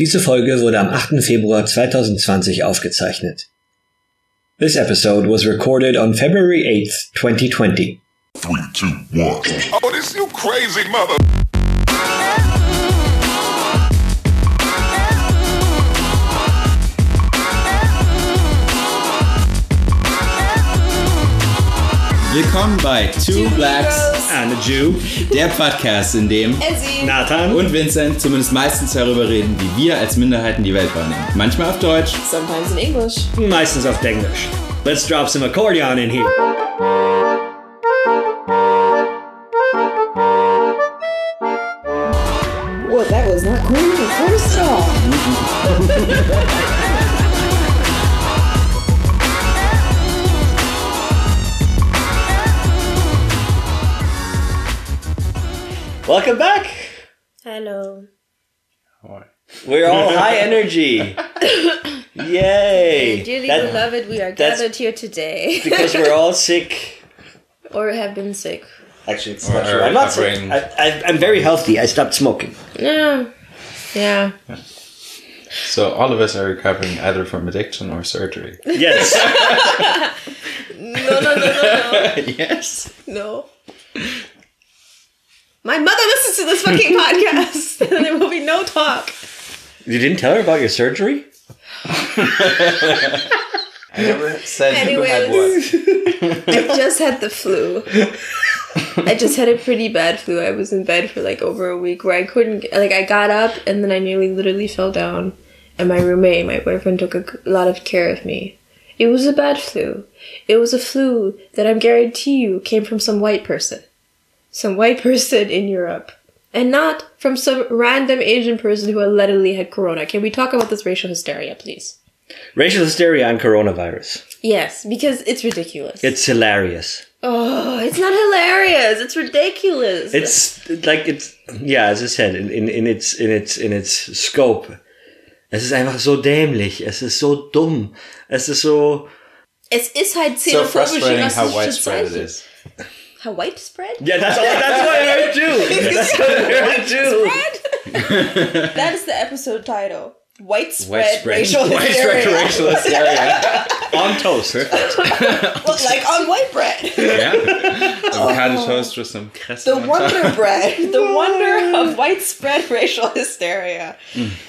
Diese Folge wurde am 8. Februar 2020 aufgezeichnet. This episode was recorded on February 8th, 2020. Three, two, one. Oh, this you crazy mother. Willkommen bei Two Blacks and a Jew, der Podcast, in dem Essi. Nathan und Vincent zumindest meistens darüber reden, wie wir als Minderheiten die Welt wahrnehmen. Manchmal auf Deutsch. Sometimes in English. meistens auf Englisch. Let's drop some accordion in here. Well, that was not cool first off. Welcome back. Hello. We're all high energy. Yay. Dearly That- beloved, we are gathered here today. because we're all sick. or have been sick. Actually, it's Or not true. I'm not sick. recovering. I, I, I'm very healthy. I stopped smoking. Yeah. Yeah. So all of us are recovering either from addiction or surgery. Yes. No, no, no, no, yes. no. No. My mother listens to this fucking podcast. and there will be no talk. you didn't tell her about your surgery? I never said who had what. I just had the flu. I just had a pretty bad flu. I was in bed for like over a week where I couldn't, like, I got up and then I nearly literally fell down. And my roommate, my boyfriend, took a lot of care of me. It was a bad flu. It was a flu that I'm guarantee you came from some white person. Some white person in Europe. And not from some random Asian person who allegedly had corona. Can we talk about this racial hysteria, please? Racial hysteria and coronavirus. Yes, because it's ridiculous. It's hilarious. Oh, it's not hilarious. It's ridiculous. It's like it's yeah, as I said, in, in, in its in its in its scope. Es ist einfach so dämlich. Es ist so dumm. Es ist so es ist halt So frustrating how widespread it Zeichen. is. How widespread? yeah. That's all. That's what I heard too. That's what I heard too. That is the episode title. Widespread, Widespread, racial widespread hysteria. racial hysteria. On toast. Well, like on white bread. yeah. Avocado toast with some cress The on top. wonder bread. The wonder of widespread racial hysteria.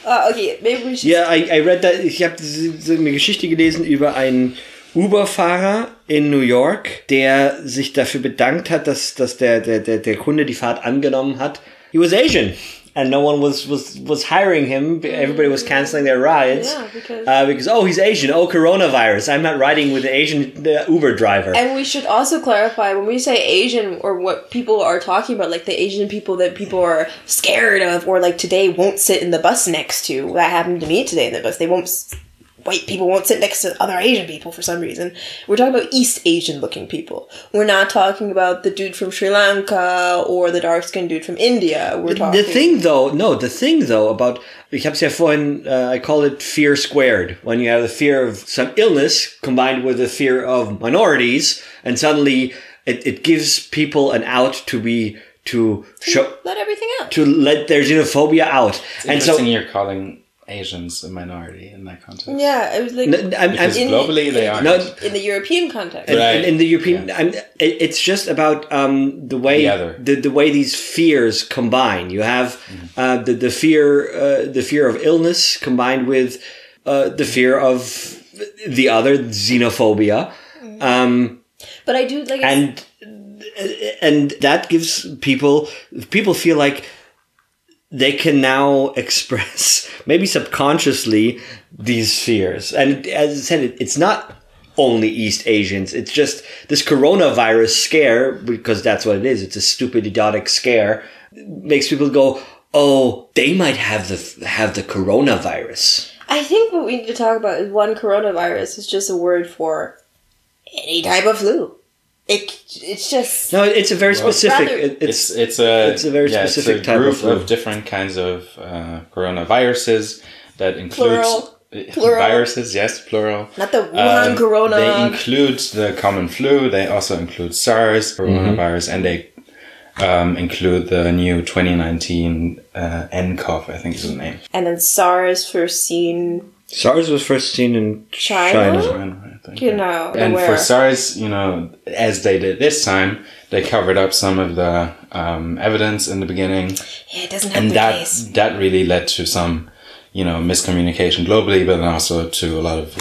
Uh, okay, maybe we should. Ja, I, I read that. Ich habe so eine Geschichte gelesen über einen Uber-Fahrer in New York, der sich dafür bedankt hat, dass, dass der, der, der, der Kunde die Fahrt angenommen hat. He was Asian. And no one was, was, was hiring him. Everybody was canceling their rides. Yeah, because- uh, because, oh, he's Asian. Oh, coronavirus. I'm not riding with the Asian the Uber driver. And we should also clarify when we say Asian or what people are talking about, like the Asian people that people are scared of, or like today won't sit in the bus next to. That happened to me today in the bus. They won't. S- White people won't sit next to other Asian people for some reason. We're talking about East Asian looking people. We're not talking about the dude from Sri Lanka or the dark skinned dude from India. We're talking. The thing, though, no, the thing, though, about ich habe es ja vorhin, uh, I call it fear squared. When you have the fear of some illness combined with the fear of minorities, and suddenly it, it gives people an out to be to show Let everything out. to let their xenophobia out. And so, Interesting you're calling Asians a minority in that context. Yeah, it was like N- I'm, I'm, Because In- globally they are. no, in the European context. in, Right. in the European, I'm, it's just about um, the way The the, the way these fears combine. You have uh, the the fear uh, the fear of illness combined with uh, the fear of the other xenophobia, um, But I do like. and and that gives people people feel like they can now express maybe subconsciously these fears. And as i said it's not only east asians. It's just this coronavirus scare because that's what it is. It's a stupid idiotic scare makes people go oh they might have the have the coronavirus. I think what we need to talk about is one coronavirus is just a word for any type of flu. It it's just no it's a very specific rather- it- It's it's it's a it's a very yeah, specific it's a type of group flu. of, different kinds of uh, coronaviruses that includes Plural. Plural. viruses. Yes, plural. not the Wuhan Um, corona. They include the common flu. They also include SARS, coronavirus, and they um, include the new 2019 uh, nCoV, I think is the name. And then SARS first seen SARS was first seen in China? China. I think. Genau. And where? for SARS, you know, as they did this time, they covered up some of the um, evidence in the beginning, yeah, it doesn't help and that case. that really led to some, you know, miscommunication globally, but then also to a lot of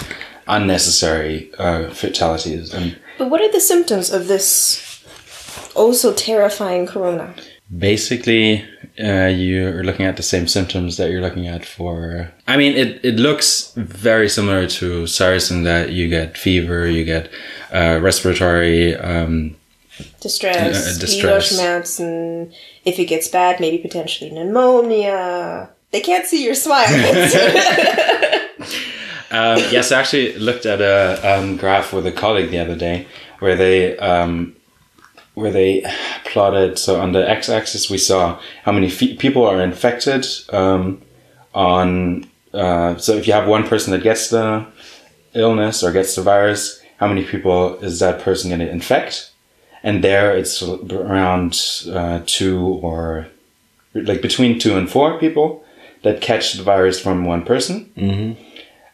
unnecessary uh, fatalities. And But what are the symptoms of this also terrifying corona? basically, uh, you're looking at the same symptoms that you're looking at for. I mean, it it looks very similar to SARS in that you get fever, you get uh, respiratory. Um, Distress, Uh, distress. Gliederschmerzen, if it gets bad, maybe potentially pneumonia. They can't see your smile. Um, yes, I actually looked at a um, graph with a colleague the other day where they um, where they plotted. So on the x-axis, we saw how many fe- people are infected. Um, on uh, so if you have one person that gets the illness or gets the virus, how many people is that person going to infect? And there, it's around uh, two or like between two and four people that catch the virus from one person.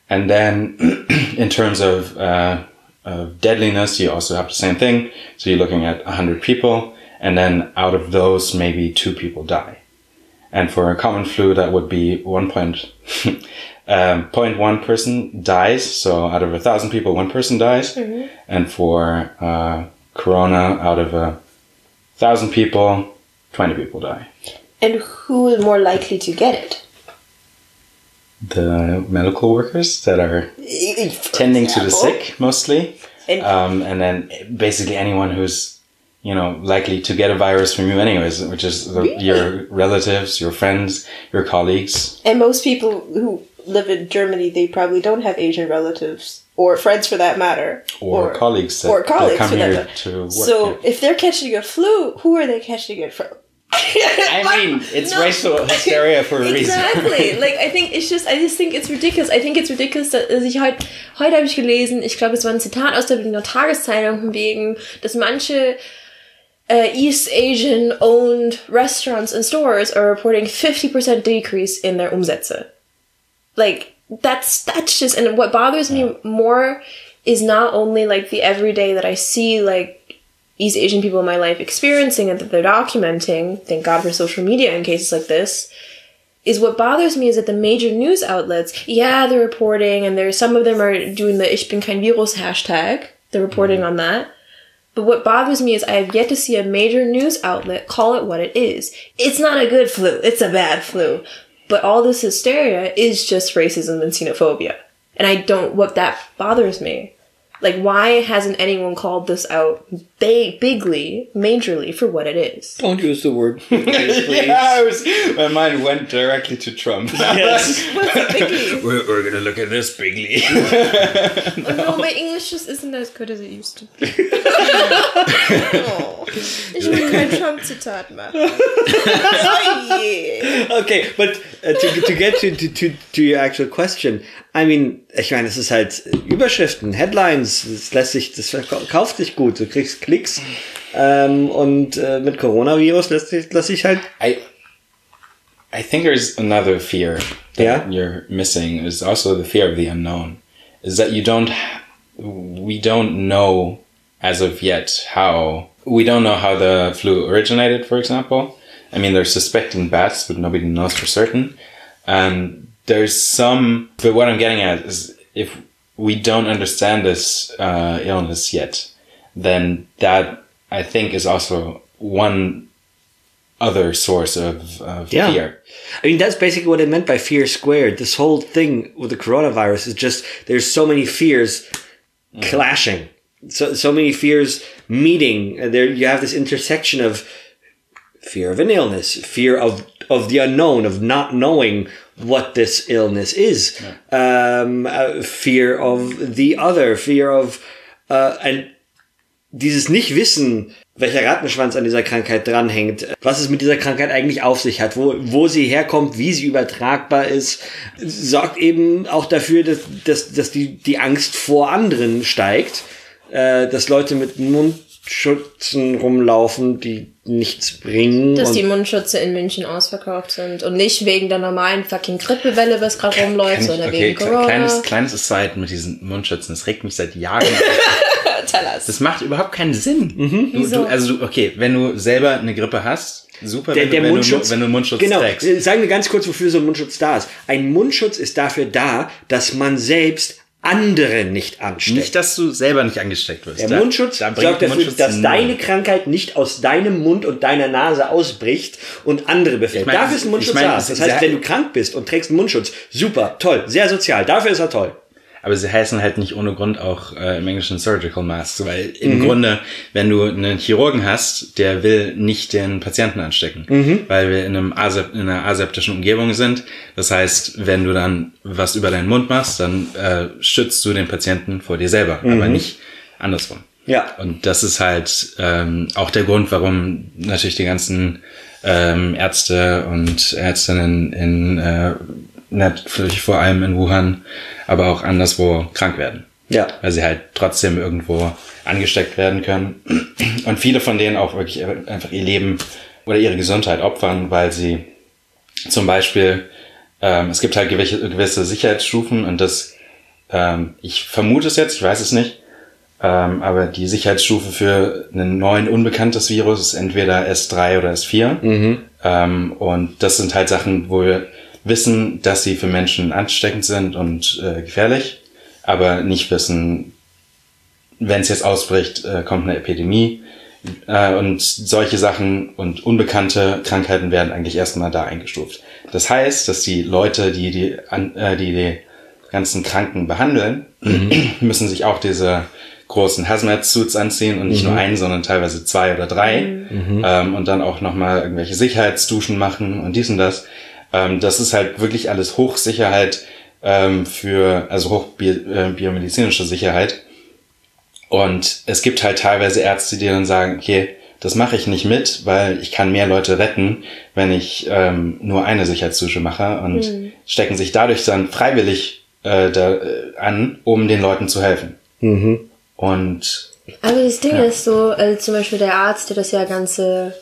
And then in terms of, uh, of deadliness, you also have the same thing. So you're looking at 100 people, and then out of those, maybe two people die. And for a common flu, that would be one point, um, point one person dies. So out of a thousand people, one person dies. And for uh, corona, out of a thousand people, 20 people die. and who is more likely to get it? The medical workers that are tending to the sick mostly. And- um, and then basically anyone who's you know likely to get a virus from you anyways which is the, your relatives your friends your colleagues And most people who live in Germany, they probably don't have Asian relatives or friends for that matter, or, colleagues that, or that colleagues come that here matter. to work So here. if they're catching a flu, who are they catching it from? I mean it's No. racial hysteria for a reason Exactly. like I think it's just I just think it's ridiculous. I think it's ridiculous, dass ich heute heute habe ich gelesen, ich glaube, es war ein Zitat aus der Berliner Tageszeitung von wegen, dass manche uh, East Asian owned restaurants and stores are reporting 50% decrease in their Umsätze. Like that's that's just and what bothers me more is not only like the everyday that I see like East Asian people in my life experiencing and that they're documenting, thank God for social media in cases like this, is what bothers me is that the major news outlets, yeah, they're reporting and there's some of them are doing the Ich bin kein Virus hashtag. They're reporting mm-hmm. on that. But what bothers me is I have yet to see a major news outlet call it what it is. It's not a good flu. It's a bad flu. But all this hysteria is just racism and xenophobia. And I don't, what that bothers me. Like, why hasn't anyone called this out ba- bigly, majorly for what it is? Don't use the word. bigly, please. yeah, was, my mind went directly to Trump. Yes. What's a we're, we're gonna look at this bigly. Oh, no, my English just isn't as good as it used to be. oh, ich will kein Trump-Zitat machen. Oh yeah. Okay, but uh, to, to get to, to, to, to your actual question, I mean, ich meine, es ist halt Überschriften, Headlines, das lässt sich, das verkauft sich gut, du kriegst Klicks. Ähm, und äh, mit Coronavirus lässt sich, sich halt, I I think there's another fear that Yeah? you're missing is also the fear of the unknown. Is that you don't we don't know as of yet how we don't know how the flu originated, for example. I mean they're suspecting bats, but nobody knows for certain. And there's some but what I'm getting at is if we don't understand this uh, illness yet, then that I think is also one other source of, of Yeah. fear. I mean, that's basically what I meant by fear squared. This whole thing with the coronavirus is just, there's so many fears clashing. So, so many fears meeting. And There, you have this intersection of fear of an illness, fear of, of the unknown, of not knowing what this illness is, um, uh, fear of the other, fear of, uh, and dieses Nicht-Wissen, welcher Rattenschwanz an dieser Krankheit dranhängt, was es mit dieser Krankheit eigentlich auf sich hat, wo, wo sie herkommt, wie sie übertragbar ist, sorgt eben auch dafür, dass, dass, dass die, die Angst vor anderen steigt, äh, dass Leute mit Mundschützen rumlaufen, die nichts bringen. Dass und die Mundschütze in München ausverkauft sind. Und nicht wegen der normalen fucking Grippewelle, was gerade rumläuft, sondern okay, wegen Corona. kleines, kleines Aside mit diesen Mundschützen. Das regt mich seit Jahren auf. Tell us. Das macht überhaupt keinen Sinn. Mhm. Du, Wieso? du, also du, okay, wenn du selber eine Grippe hast, super, der, wenn, der du, wenn, Mundschutz, du, wenn du einen Mundschutz genau, trägst. äh, sagen wir ganz kurz, wofür so ein Mundschutz da ist. Ein Mundschutz ist dafür da, dass man selbst andere nicht ansteckt. Nicht, dass du selber nicht angesteckt wirst. der Da- Mundschutz da bringt sorgt dafür, Mundschutz dass deine Krankheit nicht aus deinem Mund und deiner Nase ausbricht und andere befällt. Ich meine, dafür ist ein Mundschutz ich meine, da. Das heißt, wenn du krank bist und trägst einen Mundschutz, super, toll, sehr sozial. Dafür ist er toll. Aber sie heißen halt nicht ohne Grund auch äh, im Englischen Surgical Masks, weil im Mhm. Grunde, wenn du einen Chirurgen hast, der will nicht den Patienten anstecken, Mhm. weil wir in, einem asep in einer aseptischen Umgebung sind. Das heißt, wenn du dann was über deinen Mund machst, dann äh, schützt du den Patienten vor dir selber, aber nicht andersrum. Mhm. Ja. Und das ist halt ähm, auch der Grund, warum natürlich die ganzen ähm, Ärzte und Ärztinnen in äh, natürlich vor allem in Wuhan, aber auch anderswo krank werden. Ja. Weil sie halt trotzdem irgendwo angesteckt werden können. Und viele von denen auch wirklich einfach ihr Leben oder ihre Gesundheit opfern, weil sie zum Beispiel, ähm, es gibt halt gewisse, gewisse Sicherheitsstufen und das, ähm, ich vermute es jetzt, ich weiß es nicht, ähm, aber die Sicherheitsstufe für ein neuen unbekanntes Virus ist entweder S3 oder S4. Ähm, und das sind halt Sachen, wo wir wissen, dass sie für Menschen ansteckend sind und äh, gefährlich, aber nicht wissen, wenn es jetzt ausbricht, äh, kommt eine Epidemie. Äh, und solche Sachen und unbekannte Krankheiten werden eigentlich erstmal da eingestuft. Das heißt, dass die Leute, die die, an, äh, die, die ganzen Kranken behandeln, müssen sich auch diese großen Hazmat-Suits anziehen und nicht nur einen, sondern teilweise zwei oder drei ähm, und dann auch nochmal irgendwelche Sicherheitsduschen machen und dies und das. Ähm, das ist halt wirklich alles Hochsicherheit ähm, für, also hoch bi äh, biomedizinische Sicherheit. Und es gibt halt teilweise Ärzte, die dann sagen, okay, das mache ich nicht mit, weil ich kann mehr Leute retten, wenn ich ähm, nur eine Sicherheitsdusche mache und stecken sich dadurch dann freiwillig äh, da, äh, an, um den Leuten zu helfen. Und Aber das Ding ist so, also zum Beispiel der Arzt, der das ja ganze,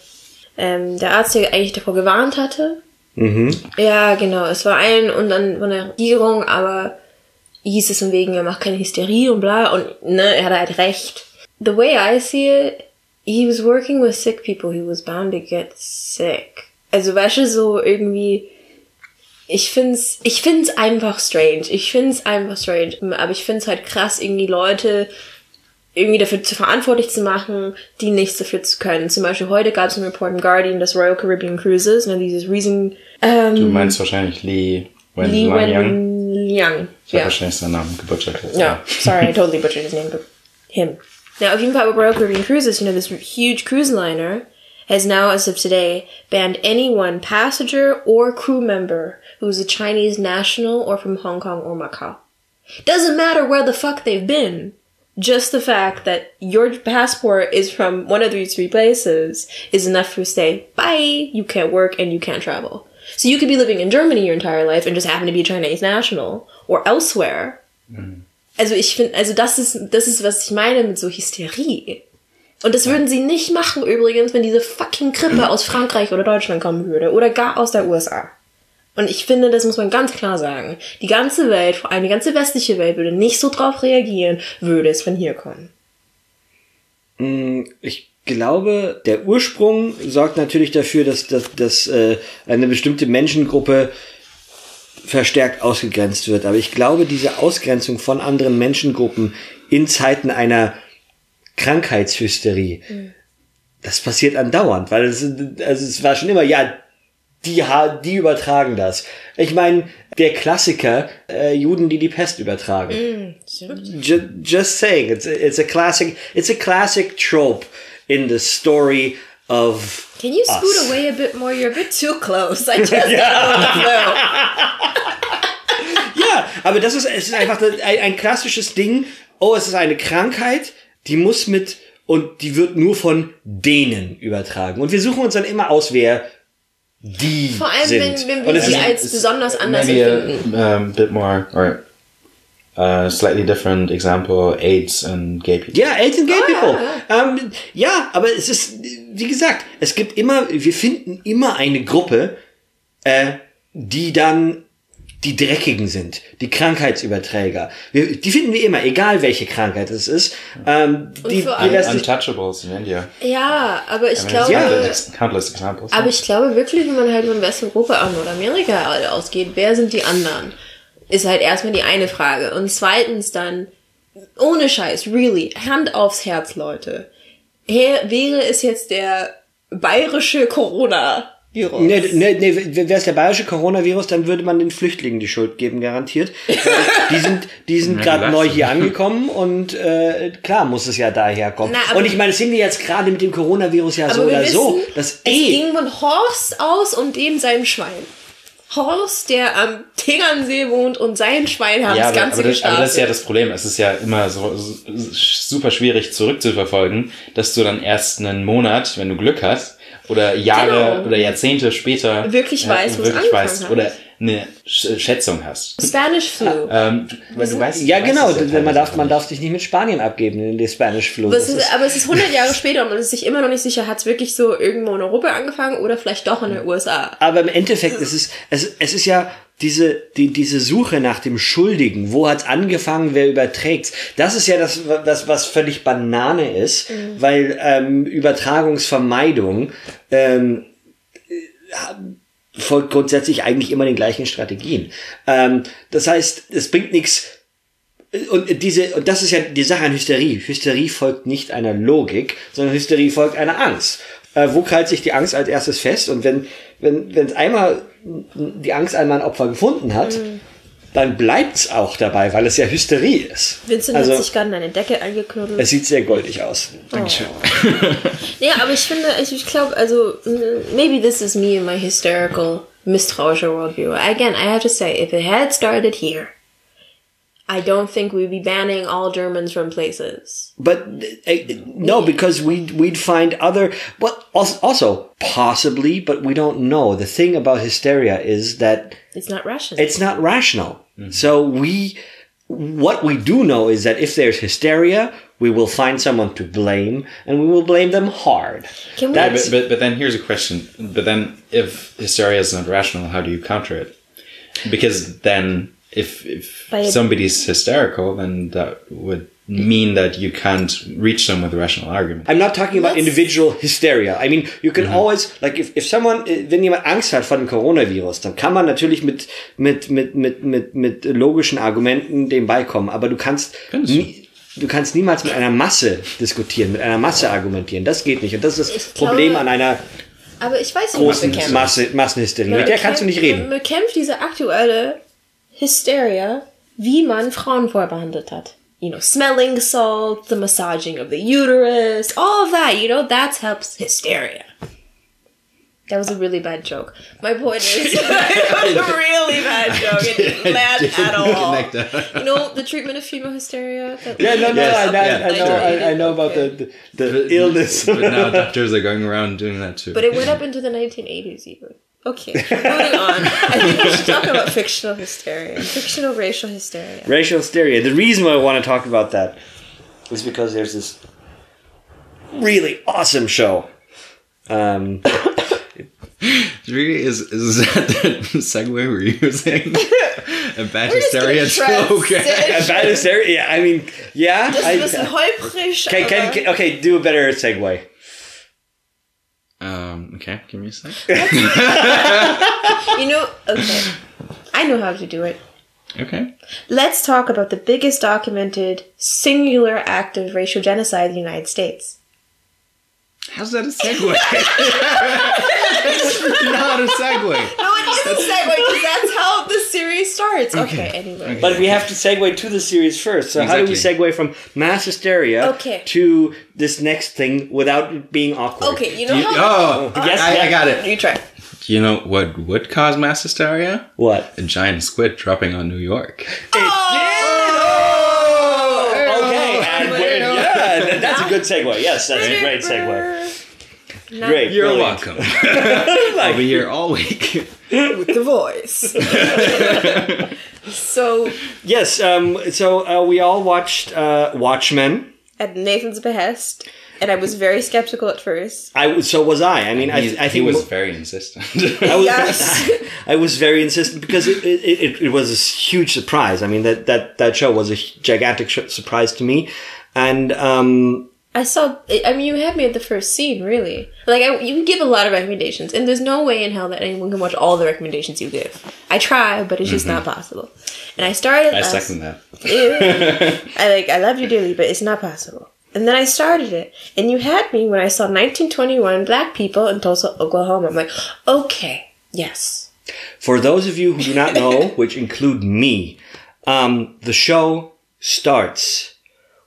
ähm, der Arzt, der eigentlich davor gewarnt hatte. Ja, genau. Es war ein und dann von der Regierung, aber hieß es von wegen, er macht keine Hysterie und bla und ne, er hatte halt recht. The way I see it, he was working with sick people, he was bound to get sick. Also weißt du, so irgendwie, ich find's, ich find's einfach strange. Ich find's einfach strange. Aber ich find's halt krass, irgendwie Leute irgendwie dafür zu verantwortlich zu machen, die nichts dafür zu können. Zum Beispiel heute gab es einen Report im Guardian, dass Royal Caribbean Cruises, ne, dieses riesen ähm, du meinst wahrscheinlich Lee Wen Lee Yang. Wen Liang. Ich habe Ja. wahrscheinlich seinen Namen gebutchert. jetzt. No, sorry, I totally butchered his name, but him. Now, auf jeden Fall, Royal Caribbean Cruises, you know, this huge cruise liner has now, as of today, banned anyone, passenger or crew member, who is a Chinese national or from Hong Kong or Macau. Doesn't matter where the fuck they've been. Just the fact that your passport is from one of these three places is enough to say, bye, you can't work and you can't travel. So you could be living in Germany your entire life and just happen to be Chinese national or elsewhere. Also ich finde, also das ist, das ist, was ich meine mit so Hysterie. Und das würden sie nicht machen übrigens, wenn diese fucking Grippe aus Frankreich oder Deutschland kommen würde oder gar aus der USA. Und ich finde, das muss man ganz klar sagen. Die ganze Welt, vor allem die ganze westliche Welt, würde nicht so drauf reagieren, würde es von hier kommen. Ich glaube, der Ursprung sorgt natürlich dafür, dass, dass, dass äh, eine bestimmte Menschengruppe verstärkt ausgegrenzt wird. Aber ich glaube, diese Ausgrenzung von anderen Menschengruppen in Zeiten einer Krankheitshysterie, das passiert andauernd, weil es, also es war schon immer, ja, die, die übertragen das. Ich meine, der Klassiker, äh, Juden, die die Pest übertragen. Ju- just saying, it's a, it's a classic, it's a classic trope in the story of Can you scoot us. away a bit more? You're a bit too close. I just got on the flow. Ja, aber das ist, es ist einfach ein, ein klassisches Ding. Oh, es ist eine Krankheit, die muss mit und die wird nur von denen übertragen. Und wir suchen uns dann immer aus, wer die Vor allem, sind. wenn, wenn wir sie ist, als besonders anders Maybe empfinden. a um, bit more, or uh, slightly different example: AIDS and gay people. Ja, AIDS and Gay Ah, People. ja, Ähm, ja, aber es ist, wie gesagt, es gibt immer, wir finden immer eine Gruppe, äh, die dann die Dreckigen sind, die Krankheitsüberträger. Wir, die finden wir immer, egal welche Krankheit es ist. Ähm, die, die sich, Untouchables in India. Ja, aber ich glaube. examples. Aber ich glaube wirklich, wenn man halt von Westeuropa und Nordamerika ausgeht, wer sind die anderen? Ist halt erstmal die eine Frage. Und zweitens dann, ohne Scheiß, really, Hand aufs Herz, Leute. Her, wäre es jetzt der bayerische Corona-Virus? Nee, nee, nee, wäre es der bayerische Coronavirus, dann würde man den Flüchtlingen die Schuld geben, garantiert. Die sind, die sind gerade neu hier angekommen und äh, klar muss es ja daher kommen. Na, und ich meine, das sehen wir jetzt gerade mit dem Coronavirus ja so oder so. wissen, Das es eh. ging von Horst aus und dem seinem Schwein. Horst, der am Tegernsee wohnt und sein Schwein haben ja, das Ganze aber, das, aber das ist ja das Problem. Es ist ja immer so, so super schwierig zurückzuverfolgen, dass du dann erst einen Monat, wenn du Glück hast, oder Jahre Genau. oder Jahrzehnte später Wirklich weißt, wo es wirklich weißt hat. oder eine Sch Schätzung hast. Spanish Flu. Ähm, weil du weißt, Ja, du weißt genau. es ja man, darf, man nicht. darf sich nicht mit Spanien abgeben in den Spanish Flu. Aber aber es ist 100 Jahre später und man ist sich immer noch nicht sicher, hat es wirklich so irgendwo in Europa angefangen oder vielleicht doch in den USA. aber im Endeffekt ist es, es, es ist ja diese, die, diese Suche nach dem Schuldigen. Wo hat's angefangen? Wer überträgt's? Das ist ja das, das was völlig Banane ist, weil ähm, Übertragungsvermeidung ähm, folgt grundsätzlich eigentlich immer den gleichen Strategien. Ähm, das heißt, es bringt nichts. Und diese, und das ist ja die Sache an Hysterie. Hysterie folgt nicht einer Logik, sondern Hysterie folgt einer Angst. Äh, wo krallt sich die Angst als erstes fest? Und wenn, wenn, wenn es einmal die Angst einmal ein Opfer gefunden hat, dann bleibt's auch dabei, weil es ja Hysterie ist. Vincent also, hat sich gerade in eine Decke eingeknuddelt. es sieht sehr goldig aus. Ja, aber ich finde, ich, ich glaube, also, maybe this is me and my hysterical, misstrauische worldview. Again, I have to say, if it had started here, I don't think we'd be banning all Germans from places. But uh, no, because we'd we'd find other. But als- also possibly, but we don't know. The thing about hysteria is that It's not rational. it's not rational. So we, what we do know is that if there's hysteria, we will find someone to blame, and we will blame them hard. Can we- That's But, but but then here's a question. But then if hysteria is not rational, how do you counter it? Because then if if a- somebody's hysterical, then that would mean that you can't reach them with a rational argument. I'm not talking about Let's- individual hysteria. I mean, you can always, like, if, if someone, äh, wenn jemand Angst hat vor dem Coronavirus, dann kann man natürlich mit, mit, mit, mit, mit, mit logischen Argumenten dem beikommen. Aber du kannst, du. kannst niemals mit einer Masse diskutieren, mit einer Masse argumentieren. Das geht nicht. Und das ist das Ich glaube- Problem an einer aber ich weiß nicht, großen. Masse, Massenhysterie. Mit der kannst du nicht reden. Man bekämpft diese aktuelle Hysteria, wie man Frauen vorher behandelt hat. You know, smelling salt, the massaging of the uterus, all of that, you know, that helps hysteria. That was a really bad joke. My point is, it was a really bad joke. It didn't land at all. You know, the treatment of female hysteria? That Yeah, no, no, Yes, I, know, yeah, I, know. I, I know about the, the, the illness. But now doctors are going around doing that too. But it went up into the 1980s even. Okay, moving on. I think we should talk about fictional hysteria. Fictional racial hysteria. racial hysteria. The reason why I want to talk about that is because there's this really awesome show. Um, really, is is that the segue we're using? a bad We're just gonna hysteria joke. transition. bad hysteria. Yeah, I mean, yeah. Das ist ein bisschen I, holprig. okay, can, can, okay, do a better segue. Um, okay, give me a sec. You know, okay. I know how to do it. Okay. Let's talk about the biggest documented singular act of racial genocide in the United States. How's that a segue? Not a segue. No, it is a segue because that's how the series starts. Okay, anyway. But we have to segue to the series first. So how do we segue from mass hysteria Okay. to this next thing without being awkward? Okay, you know You- how. oh, oh Yes, I, yeah. I got it. You try. Do you know what would cause mass hysteria? What? A giant squid dropping on New York. it did oh! Oh! Okay, and we're, yeah, that's a good segue. Yes, that's a great segue. Not Great. You're brilliant. welcome. I'll be here all week. with the voice. so Yes. Um. So uh, we all watched uh, Watchmen. at Nathan's behest, and I was very skeptical at first. I was- so was I. I mean, I, He, I he think was mo- very insistent. I was, Yes. I was very insistent because it, it, it, it was a huge surprise. I mean, that, that, that show was a gigantic sh- surprise to me. And, um, I saw. I mean, you had me at the first scene, really. Like, I, you give a lot of recommendations, and there's no way in hell that anyone can watch all the recommendations you give. I try, but it's just not possible. And I started. I last- second that. Ew. I like. I love you dearly, but it's not possible. And then I started it, and you had me when I saw 1921 black people in Tulsa, Oklahoma. I'm like, okay, yes. for those of you who do not know, which include me, um, the show starts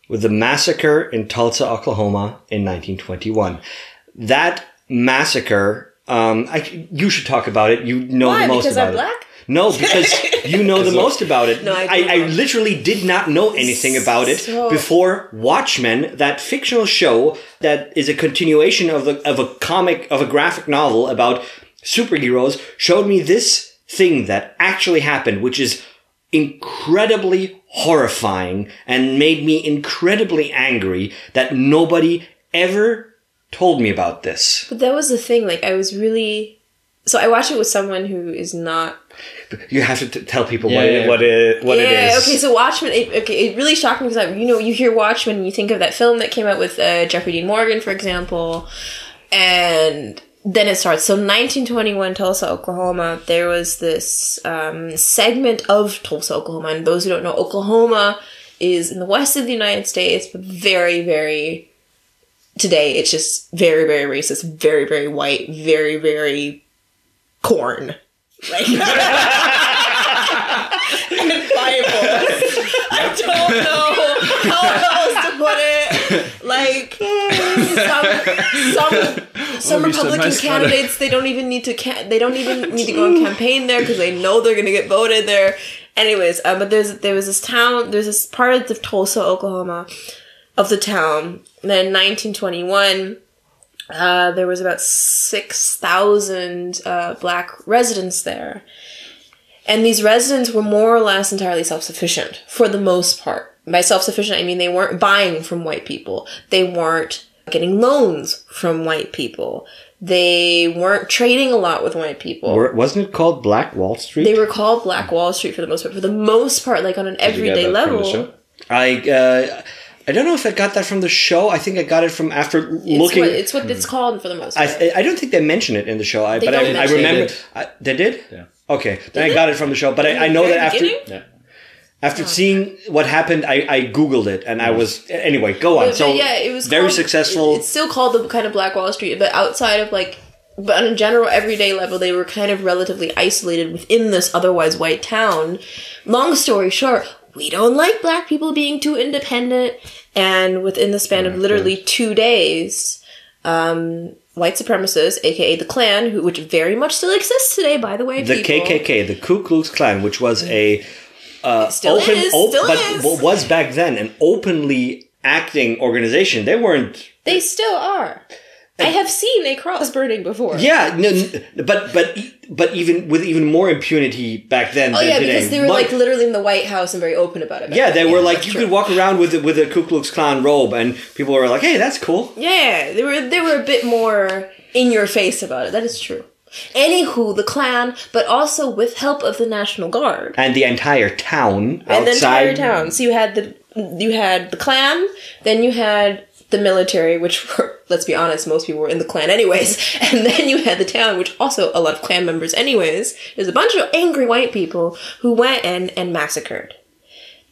with the massacre in Tulsa, Oklahoma in 1921. That massacre, um, I, you should talk about it. You know Why? the most Because about I'm it. black? No, because you know the most about it. No, I I, don't I literally did not know anything about it So- before Watchmen, that fictional show that is a continuation of the of a comic of a graphic novel about superheroes, showed me this thing that actually happened, which is incredibly horrifying and made me incredibly angry that nobody ever told me about this. But that was the thing. Like, I was really. So I watched it with someone who is not You have to t- tell people Yeah, what, yeah, it, what it what yeah, it is. okay, so Watchmen, it, okay, it really shocked me because, you know, you hear Watchmen and you think of that film that came out with uh, Jeffrey Dean Morgan, for example, and then it starts. So 1921, Tulsa, Oklahoma, there was this um, segment of Tulsa, Oklahoma, and those who don't know, Oklahoma is in the west of the United States, but very, very, today, it's just very, very racist, very, very white, very, very corn. Like, and Bible. I don't know how else to put it. Like some some some Republican nice candidates, they don't even need to ca- they don't even need to go and campaign there because they know they're gonna get voted there. Anyways, uh, but there's there was this town, there's this part of the Tulsa, Oklahoma, of the town. And then in 1921, uh, there was about 6,000 uh, black residents there. And these residents were more or less entirely self sufficient for the most part. By self sufficient, I mean they weren't buying from white people, they weren't getting loans from white people, they weren't trading a lot with white people. Were- wasn't it called Black Wall Street? they were called Black Wall Street for the most part. For the most part, like on an Did you get everyday that from the level. show? I uh, I don't know if I got that from the show. I think I got it from after It's looking. what, it's what it's called for the most part. I I don't think they mention it in the show. I, They but don't I, I remember They did. I, they did. Yeah. Okay, then I got it from the show. But I, I know that after? Yeah. After seeing what happened, I, I googled it and I was anyway. Go on. But, so but yeah, it was very called- successful. It's still called the kind of Black Wall Street, but outside of like, but on a general everyday level, they were kind of relatively isolated within this otherwise white town. Long story short, we don't like black people being too independent, and within the span of literally two days, um, white supremacists, aka the Klan, who which very much still exists today, by the way, the people, KKK, the Ku Klux Klan, which was a uh, Still open, is, op- still but is. was back then an openly acting organization. They weren't they still are. I have seen a cross burning before. Yeah, no, n- but but but even with even more impunity back then. Oh than yeah, today. because they were like literally in the White House and very open about it. yeah, they were like you true. could walk around with a- with a Ku Klux Klan robe, and people were like, "Hey, that's cool." Yeah, they were they were a bit more in your face about it. That is true. Anywho, the Klan, but also with help of the National Guard And the entire town and the outside entire town. So you had the you had the Klan, then you had the military, which were let's be honest, most people were in the Klan anyways, and then you had the town, which also a lot of Klan members anyways. There's a bunch of angry white people who went in and massacred.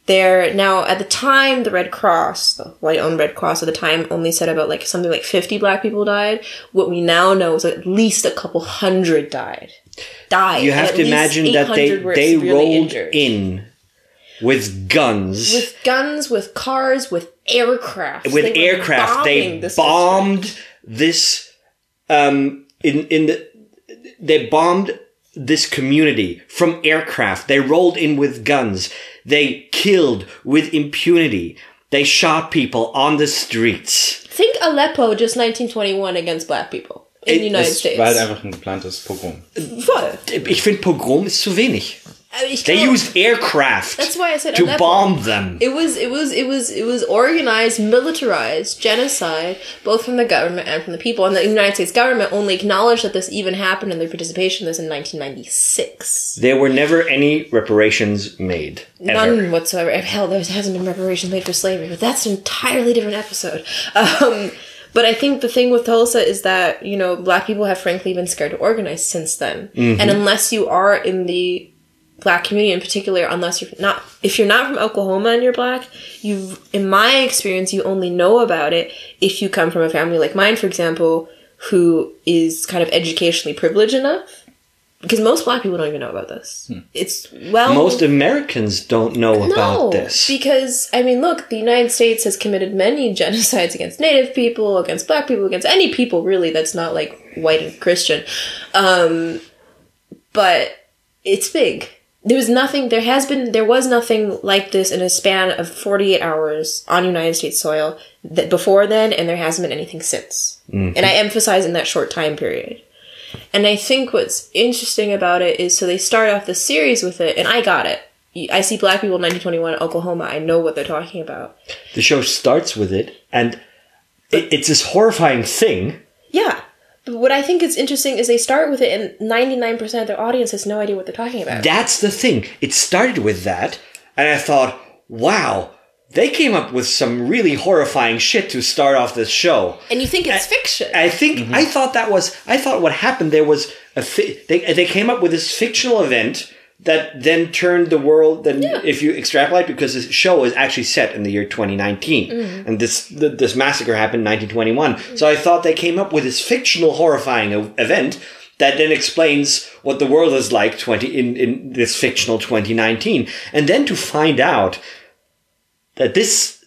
There now at the time the Red Cross, the white owned Red Cross at the time only said about like something like 50 black people died. What we now know is at least a couple hundred died. Died. You have to imagine that they they rolled injured. in with guns, with, with guns, with cars, with aircraft. They aircraft. They this bombed this um in in the they bombed this community from aircraft. They rolled in with guns. They killed with impunity. They shot people on the streets. Think Aleppo just 1921 against black people in It the United Es States. war halt einfach ein geplantes Pogrom. Voll. Ich finde Pogrom ist zu wenig. Also ich They used aircraft That's why I said to bomb them. It was it was it was it was organized, militarized genocide, both from the government and from the people. And the United States government only acknowledged that this even happened and their participation in this in 1996. There were never any reparations made. Ever. None whatsoever. Hell, there hasn't been reparations made for slavery, but that's an entirely different episode. Um, but I think the thing with Tulsa is that you know black people have frankly been scared to organize since then, and unless you are in the black community in particular, unless you're not, if you're not from Oklahoma and you're black, you, in my experience, you only know about it if you come from a family like mine, for example, who is kind of educationally privileged enough. Because most black people don't even know about this. It's well, Most Americans don't know about this. because I mean, look, the United States has committed many genocides against Native people, against Black people, against any people really that's not like white and Christian. Um, but it's big. There was nothing. There has been. There was nothing like this in a span of forty-eight hours on United States soil that before then, and there hasn't been anything since. And I mm-hmm. emphasize in that short time period. And I think what's interesting about it is so they start off the series with it, and I got it. I see black people in 1921 Oklahoma. I know what they're talking about. the show starts with it, and it, it's this horrifying thing. Yeah. But what I think is interesting is they start with it, and 99% of their audience has no idea what they're talking about. That's the thing. It started with that, and I thought, wow, they came up with some really horrifying shit to start off this show. and you think it's fiction. I think mm-hmm. I thought that was I thought what happened there was a fi- they they came up with this fictional event that then turned the world. Then if you extrapolate, because this show is actually set in the year 2019, mm-hmm. and this th- this massacre happened in 1921. Mm-hmm. So I thought they came up with this fictional horrifying event. That then explains what the world is like twenty in, in this fictional 2019, and then to find out that this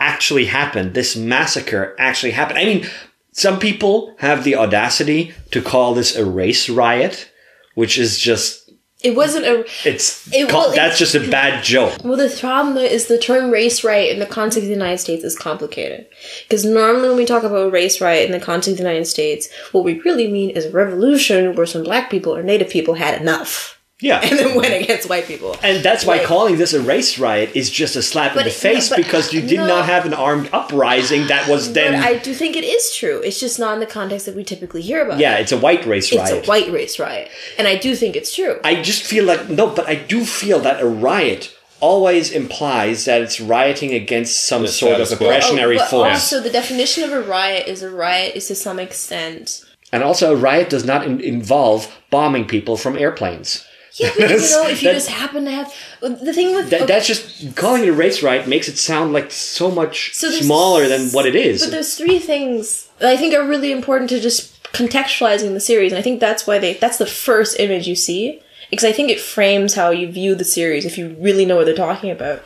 actually happened. This massacre actually happened. I mean, some people have the audacity to call this a race riot, which is just it wasn't a. it's It- well, that's just a bad joke. Well, the problem is the term race riot in the context of the United States is complicated. Because normally when we talk about a race riot in the context of the United States, what we really mean is a revolution where some black people or native people had enough Yeah. and then went against white people. And that's why Right. calling this a race riot is just a slap in the it- face but- because you did no. not have an armed uprising that was But then. I do think it is true. It's just not in the context that we typically hear about. yeah, it's a white race riot. It's a white race riot. And I do think it's true. I just feel like no, but I do feel that a riot always implies that it's rioting against some The sort of status quo. oppressionary Oh, force. Also, the definition of a riot is a riot is to some extent. And also, a riot does not in- involve bombing people from airplanes. Yeah, but you know, if you That- just happen to have uh, the thing with That, okay, That's just calling it a race riot makes it sound like so much So smaller than what it is. But there's three things that I think are really important to just contextualizing the series, and I think that's why they that's the first image you see because I think it frames how you view the series if you really know what they're talking about.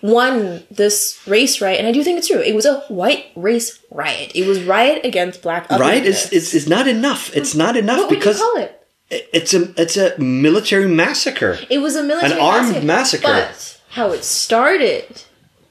One, this race riot, and I do think it's true. It was a white race riot. It was riot against black. riot is, is is not enough. It's not enough what would because you call it? It's a it's a military massacre. It was a military An armed massacre. But how it started,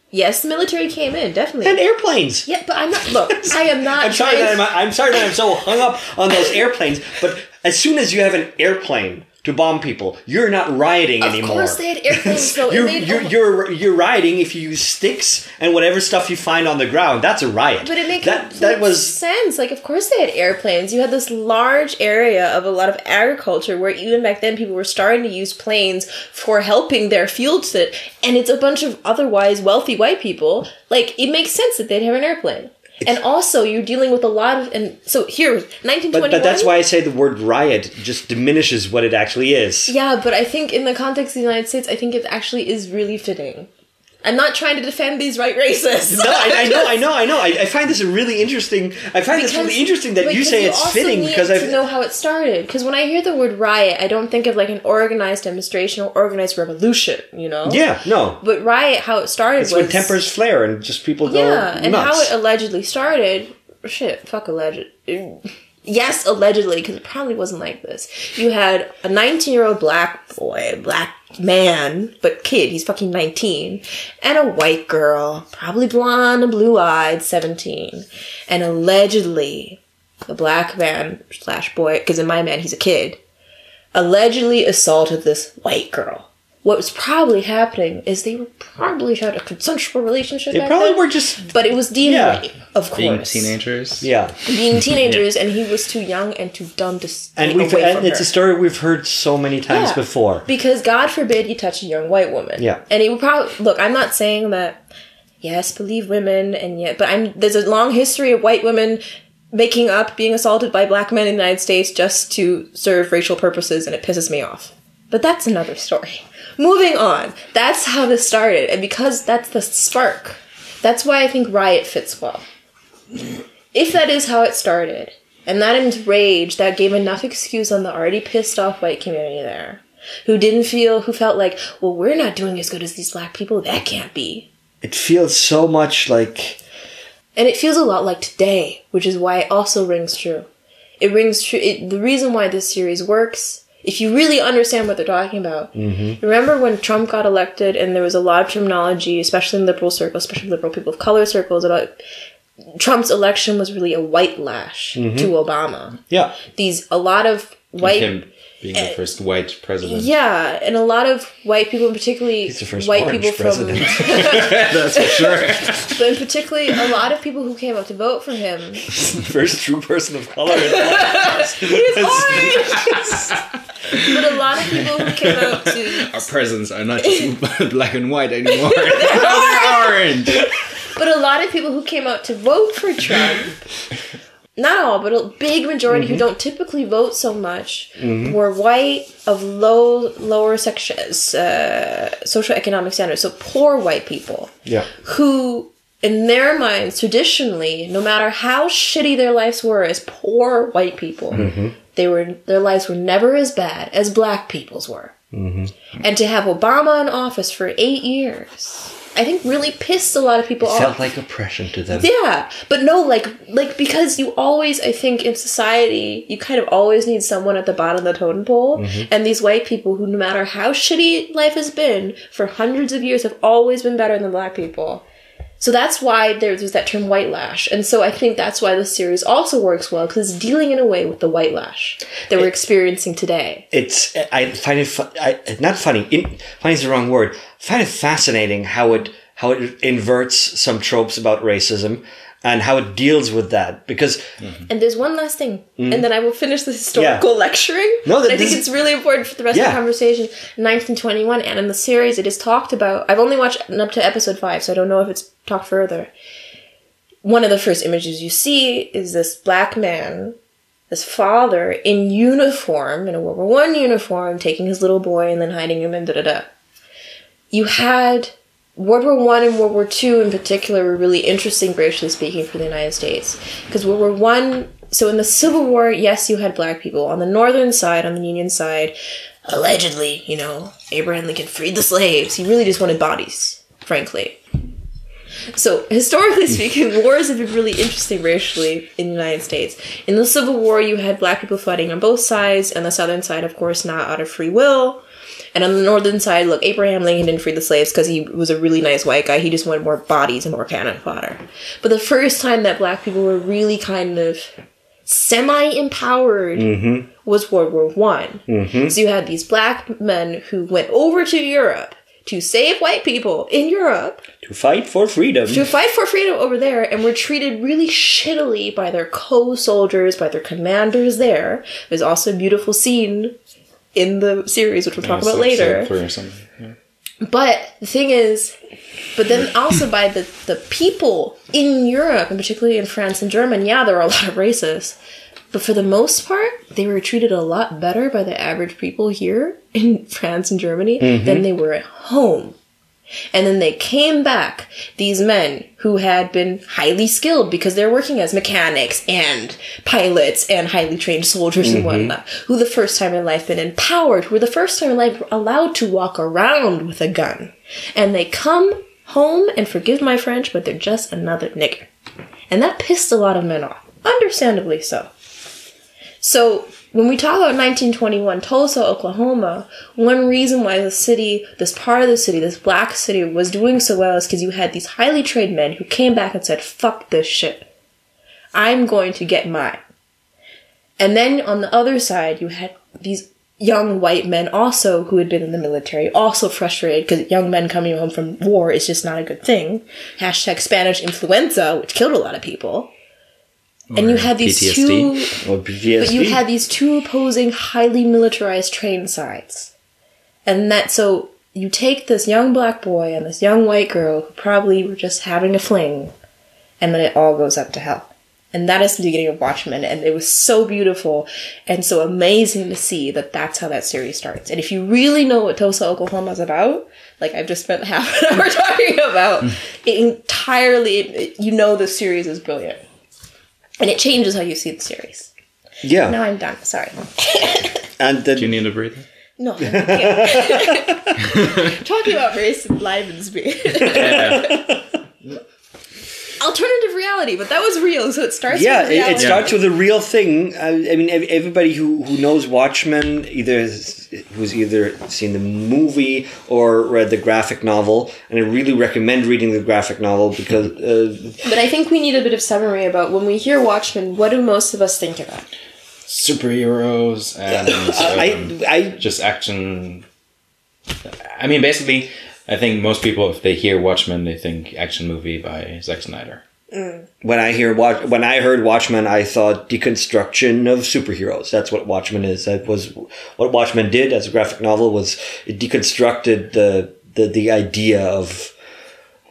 yes, the military came in definitely. And airplanes. yeah, but I'm not. Look, I am not. I'm sorry that I'm, I'm sorry that I'm so hung up on those airplanes. But as soon as you have an airplane to bomb people, you're not rioting Of anymore. Of course they had airplanes, though. You're, made you're, you're you're rioting if you use sticks and whatever stuff you find on the ground. That's a riot. But it makes that that was sense. Like, of course they had airplanes. You had this large area of a lot of agriculture where even back then people were starting to use planes for helping their fields. sit, and it's a bunch of otherwise wealthy white people. Like, it makes sense that they'd have an airplane. And also, you're dealing with a lot of, and so here, 1921. But, but that's why I say the word riot just diminishes what it actually is. Yeah, but I think in the context of the United States, I think it actually is really fitting. I'm not trying to defend these right racists. No, I, I know, I know, I know. I, I find this really interesting. I find this really interesting that you because say it's fitting because I've know how it started. Because when I hear the word riot, I don't think of like an organized demonstration or organized revolution. You know? yeah, no. But riot, how it started It's was when tempers flare and just people go yeah, and nuts. how it allegedly started. Shit, fuck alleged. Yes, allegedly, because it probably wasn't like this. You had a 19 year old black boy, black man, but kid, he's fucking 19, and a white girl, probably blonde and blue eyed, 17. And allegedly, the black man slash boy, because in my man, he's a kid, allegedly assaulted this white girl. What was probably happening is they were probably had a consensual relationship. They back probably then, were just but it was DNA, Yeah. of course. Being teenagers. yeah. Being teenagers, and he was too young and too dumb to stay And we've away and from it's her. a story we've heard so many times Yeah. before. Because God forbid you touch a young white woman. Yeah. And he would probably look. I'm not saying that. Yes, believe women, and yet, but I'm. There's a long history of white women making up being assaulted by black men in the United States just to serve racial purposes, and it pisses me off. But that's another story. Moving on. That's how this started, and because that's the spark, that's why I think Riot fits well. If that is how it started, and that enraged, that gave enough excuse on the already pissed off white community there, who didn't feel, who felt like, well, we're not doing as good as these black people, that can't be. It feels so much like And it feels a lot like today, which is why it also rings true. It rings true. It, the reason why this series works, if you really understand what they're talking about, mm-hmm. remember when Trump got elected and there was a lot of terminology, especially in liberal circles, especially liberal people of color circles, about Trump's election was really a white lash mm-hmm. to Obama. yeah. These, a lot of white. Him being the first white president. Yeah, and a lot of white people, particularly He's the first white people president. from, That's for sure. but in particularly a lot of people who came up to vote for him First true person of color. in the But a lot of people who came out to, Our presidents are not just black and white anymore. They're orange. but a lot of people who came out to vote for Trump, not all, but a big majority who mm-hmm. don't typically vote so much, mm-hmm. were white of low, lower sections, uh, social economic standards, so poor white people. yeah. who in their minds traditionally no matter how shitty their lives were as poor white people mm-hmm. they were their lives were never as bad as black people's were and to have obama in office for eight years i think really pissed a lot of people off Felt like oppression to them. yeah, but no, like, like because you always, I think, in society, you kind of always need someone at the bottom of the totem pole, mm-hmm. and these white people who, no matter how shitty life has been for hundreds of years, have always been better than black people. So that's why there- there's that term white lash, and so I think that's why the series also works well because it's dealing in a way with the white lash that we're experiencing today. it's I find it fu- I, not funny. In, funny is the wrong word. I find it fascinating how it how it inverts some tropes about racism and how it deals with that because And there's one last thing, and then I will finish the historical lecturing. Mm. No, that- I think this- it's really important for the rest of the conversation. 1921, and in the series, it is talked about. I've only watched up to episode five, so I don't know if it's talked further. One of the first images you see is this black man, this father in uniform, in a World War One uniform, taking his little boy and then hiding him and da da da. You had World War One and World War Two in particular were really interesting, racially speaking, for the United States. Because World War One, so in the Civil War, yes, you had black people on the northern side, on the Union side. Allegedly, you know, Abraham Lincoln freed the slaves. He really just wanted bodies, frankly. So historically speaking, wars have been really interesting racially in the United States. In the Civil War, you had black people fighting on both sides, and the southern side, of course, not out of free will. And on the northern side, look, Abraham Lincoln didn't free the slaves because he was a really nice white guy. He just wanted more bodies and more cannon fodder. But the first time that black people were really kind of semi-empowered mm-hmm. was World War One. Mm-hmm. So you had these black men who went over to Europe to save white people in Europe to fight for freedom. to fight for freedom over there and were treated really shittily by their co-soldiers, by their commanders there. There's also a beautiful scene in the series, which we'll talk about later. Three or something. Yeah. But the thing is, but then also by the, the people in Europe, and particularly in France and Germany, yeah, there are a lot of racists. But for the most part, they were treated a lot better by the average people here in France and Germany than mm-hmm. they were at home. And then they came back, these men who had been highly skilled because they're working as mechanics and pilots and highly trained soldiers and mm-hmm. whatnot, who the first time in life been empowered, who were the first time in life allowed to walk around with a gun. And they come home and forgive my French, but they're just another nigger. And that pissed a lot of men off. Understandably so. So when we talk about 1921 Tulsa, Oklahoma, one reason why the city, this part of the city, this black city was doing so well is because you had these highly trained men who came back and said, fuck this shit. I'm going to get mine. And then on the other side, you had these young white men also who had been in the military, also frustrated because young men coming home from war is just not a good thing. Hashtag Spanish influenza, which killed a lot of people. And you had these PTSD. two but you had these two opposing, highly militarized train sides. And that, so you take this young black boy and this young white girl who probably were just having a fling, and then it all goes up to hell. And that is the beginning of Watchmen, and it was so beautiful and so amazing to see that that's how that series starts. And if you really know what Tulsa, Oklahoma is about, like I've just spent half an hour talking about, hmm. it entirely, it- you know the series is brilliant. And it changes how you see the series. yeah. Now I'm done. Sorry. and then Do you need a breather? No. Talking about race enlivens me. Alternative reality, but that was real, so it starts yeah, with it, reality. it starts with a real thing. I, I mean, everybody who, who knows Watchmen either has, who's either seen the movie or read the graphic novel, and I really recommend reading the graphic novel because uh, But I think we need a bit of summary about when we hear Watchmen, what do most of us think about? Superheroes and um, I I just action. I mean, basically, I think most people, if they hear Watchmen, they think action movie by Zack Snyder. Mm. when I hear watch when I heard Watchmen, I thought deconstruction of superheroes. That's what Watchmen is. That was what Watchmen did as a graphic novel was it deconstructed the the the idea of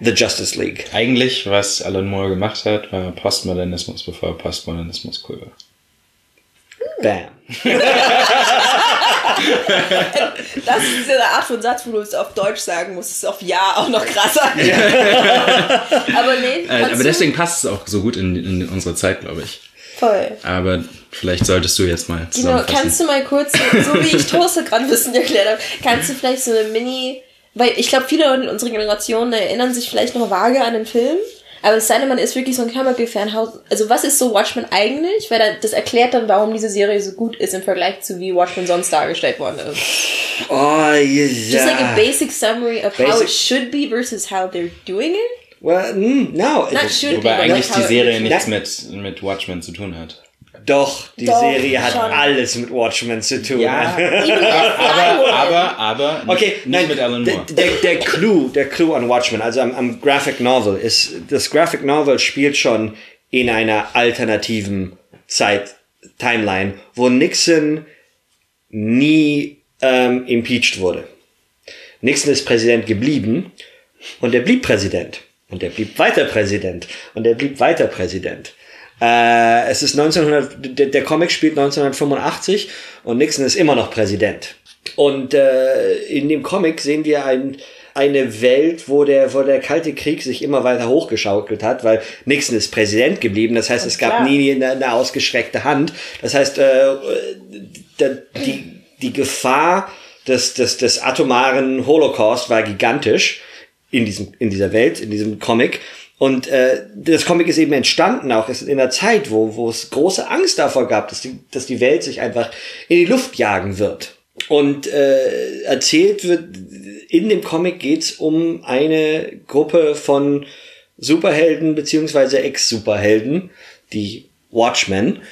the Justice League. Eigentlich, was Alan Moore gemacht hat, war Postmodernismus, bevor Postmodernismus cool war. Bam. Das ist diese Art von Satz, wo du es auf Deutsch sagen musst, ist auf Ja auch noch krasser. Aber nee, Äh, aber deswegen passt es auch so gut in, in unsere Zeit, glaube ich. Voll. Aber vielleicht solltest du jetzt mal Genau, kannst du mal kurz, so wie ich Toaster gerade Wissen erklärt habe, kannst du vielleicht so eine Mini, weil ich glaube, viele Leute in unserer Generation erinnern sich vielleicht noch vage an den Film, aber es sei denn, man ist wirklich so ein Comic-Fan. Also was ist so Watchmen eigentlich? Weil da- das erklärt dann, warum diese Serie so gut ist im Vergleich zu wie Watchmen sonst dargestellt worden ist. Oh, yeah. Just like a basic summary of how Basic- it should be versus how they're doing it. Well, mm, no. Not it- should Wobei be, eigentlich like how die Serie nichts mit, mit Watchmen zu tun hat. Doch, die Doch, Serie hat schon. alles mit Watchmen zu tun. Ja. Aber, aber, aber Okay, nicht nein, mit Alan Moore. Der, der, der Clou, der Clou an Watchmen, also am, am Graphic Novel, ist, das Graphic Novel spielt schon in einer alternativen Zeit, Timeline, wo Nixon nie ähm, impeached wurde. Nixon ist Präsident geblieben und er blieb Präsident. Und er blieb weiter Präsident. Und er blieb weiter Präsident. Äh, es ist 1900, der, der Comic spielt 1985 und Nixon ist immer noch Präsident. Und äh, in dem Comic sehen wir ein, eine Welt, wo der, wo der Kalte Krieg sich immer weiter hochgeschaukelt hat, weil Nixon ist Präsident geblieben. Das heißt, es gab klar. nie eine, eine ausgestreckte Hand. Das heißt, äh, die, die Gefahr des, des, des atomaren Holocaust war gigantisch in, diesem, in dieser Welt, in diesem Comic. Und äh, das Comic ist eben entstanden auch in einer Zeit, wo, wo es große Angst davor gab, dass die, dass die Welt sich einfach in die Luft jagen wird. Und äh, erzählt wird, in dem Comic geht's um eine Gruppe von Superhelden beziehungsweise Ex-Superhelden, die Watchmen.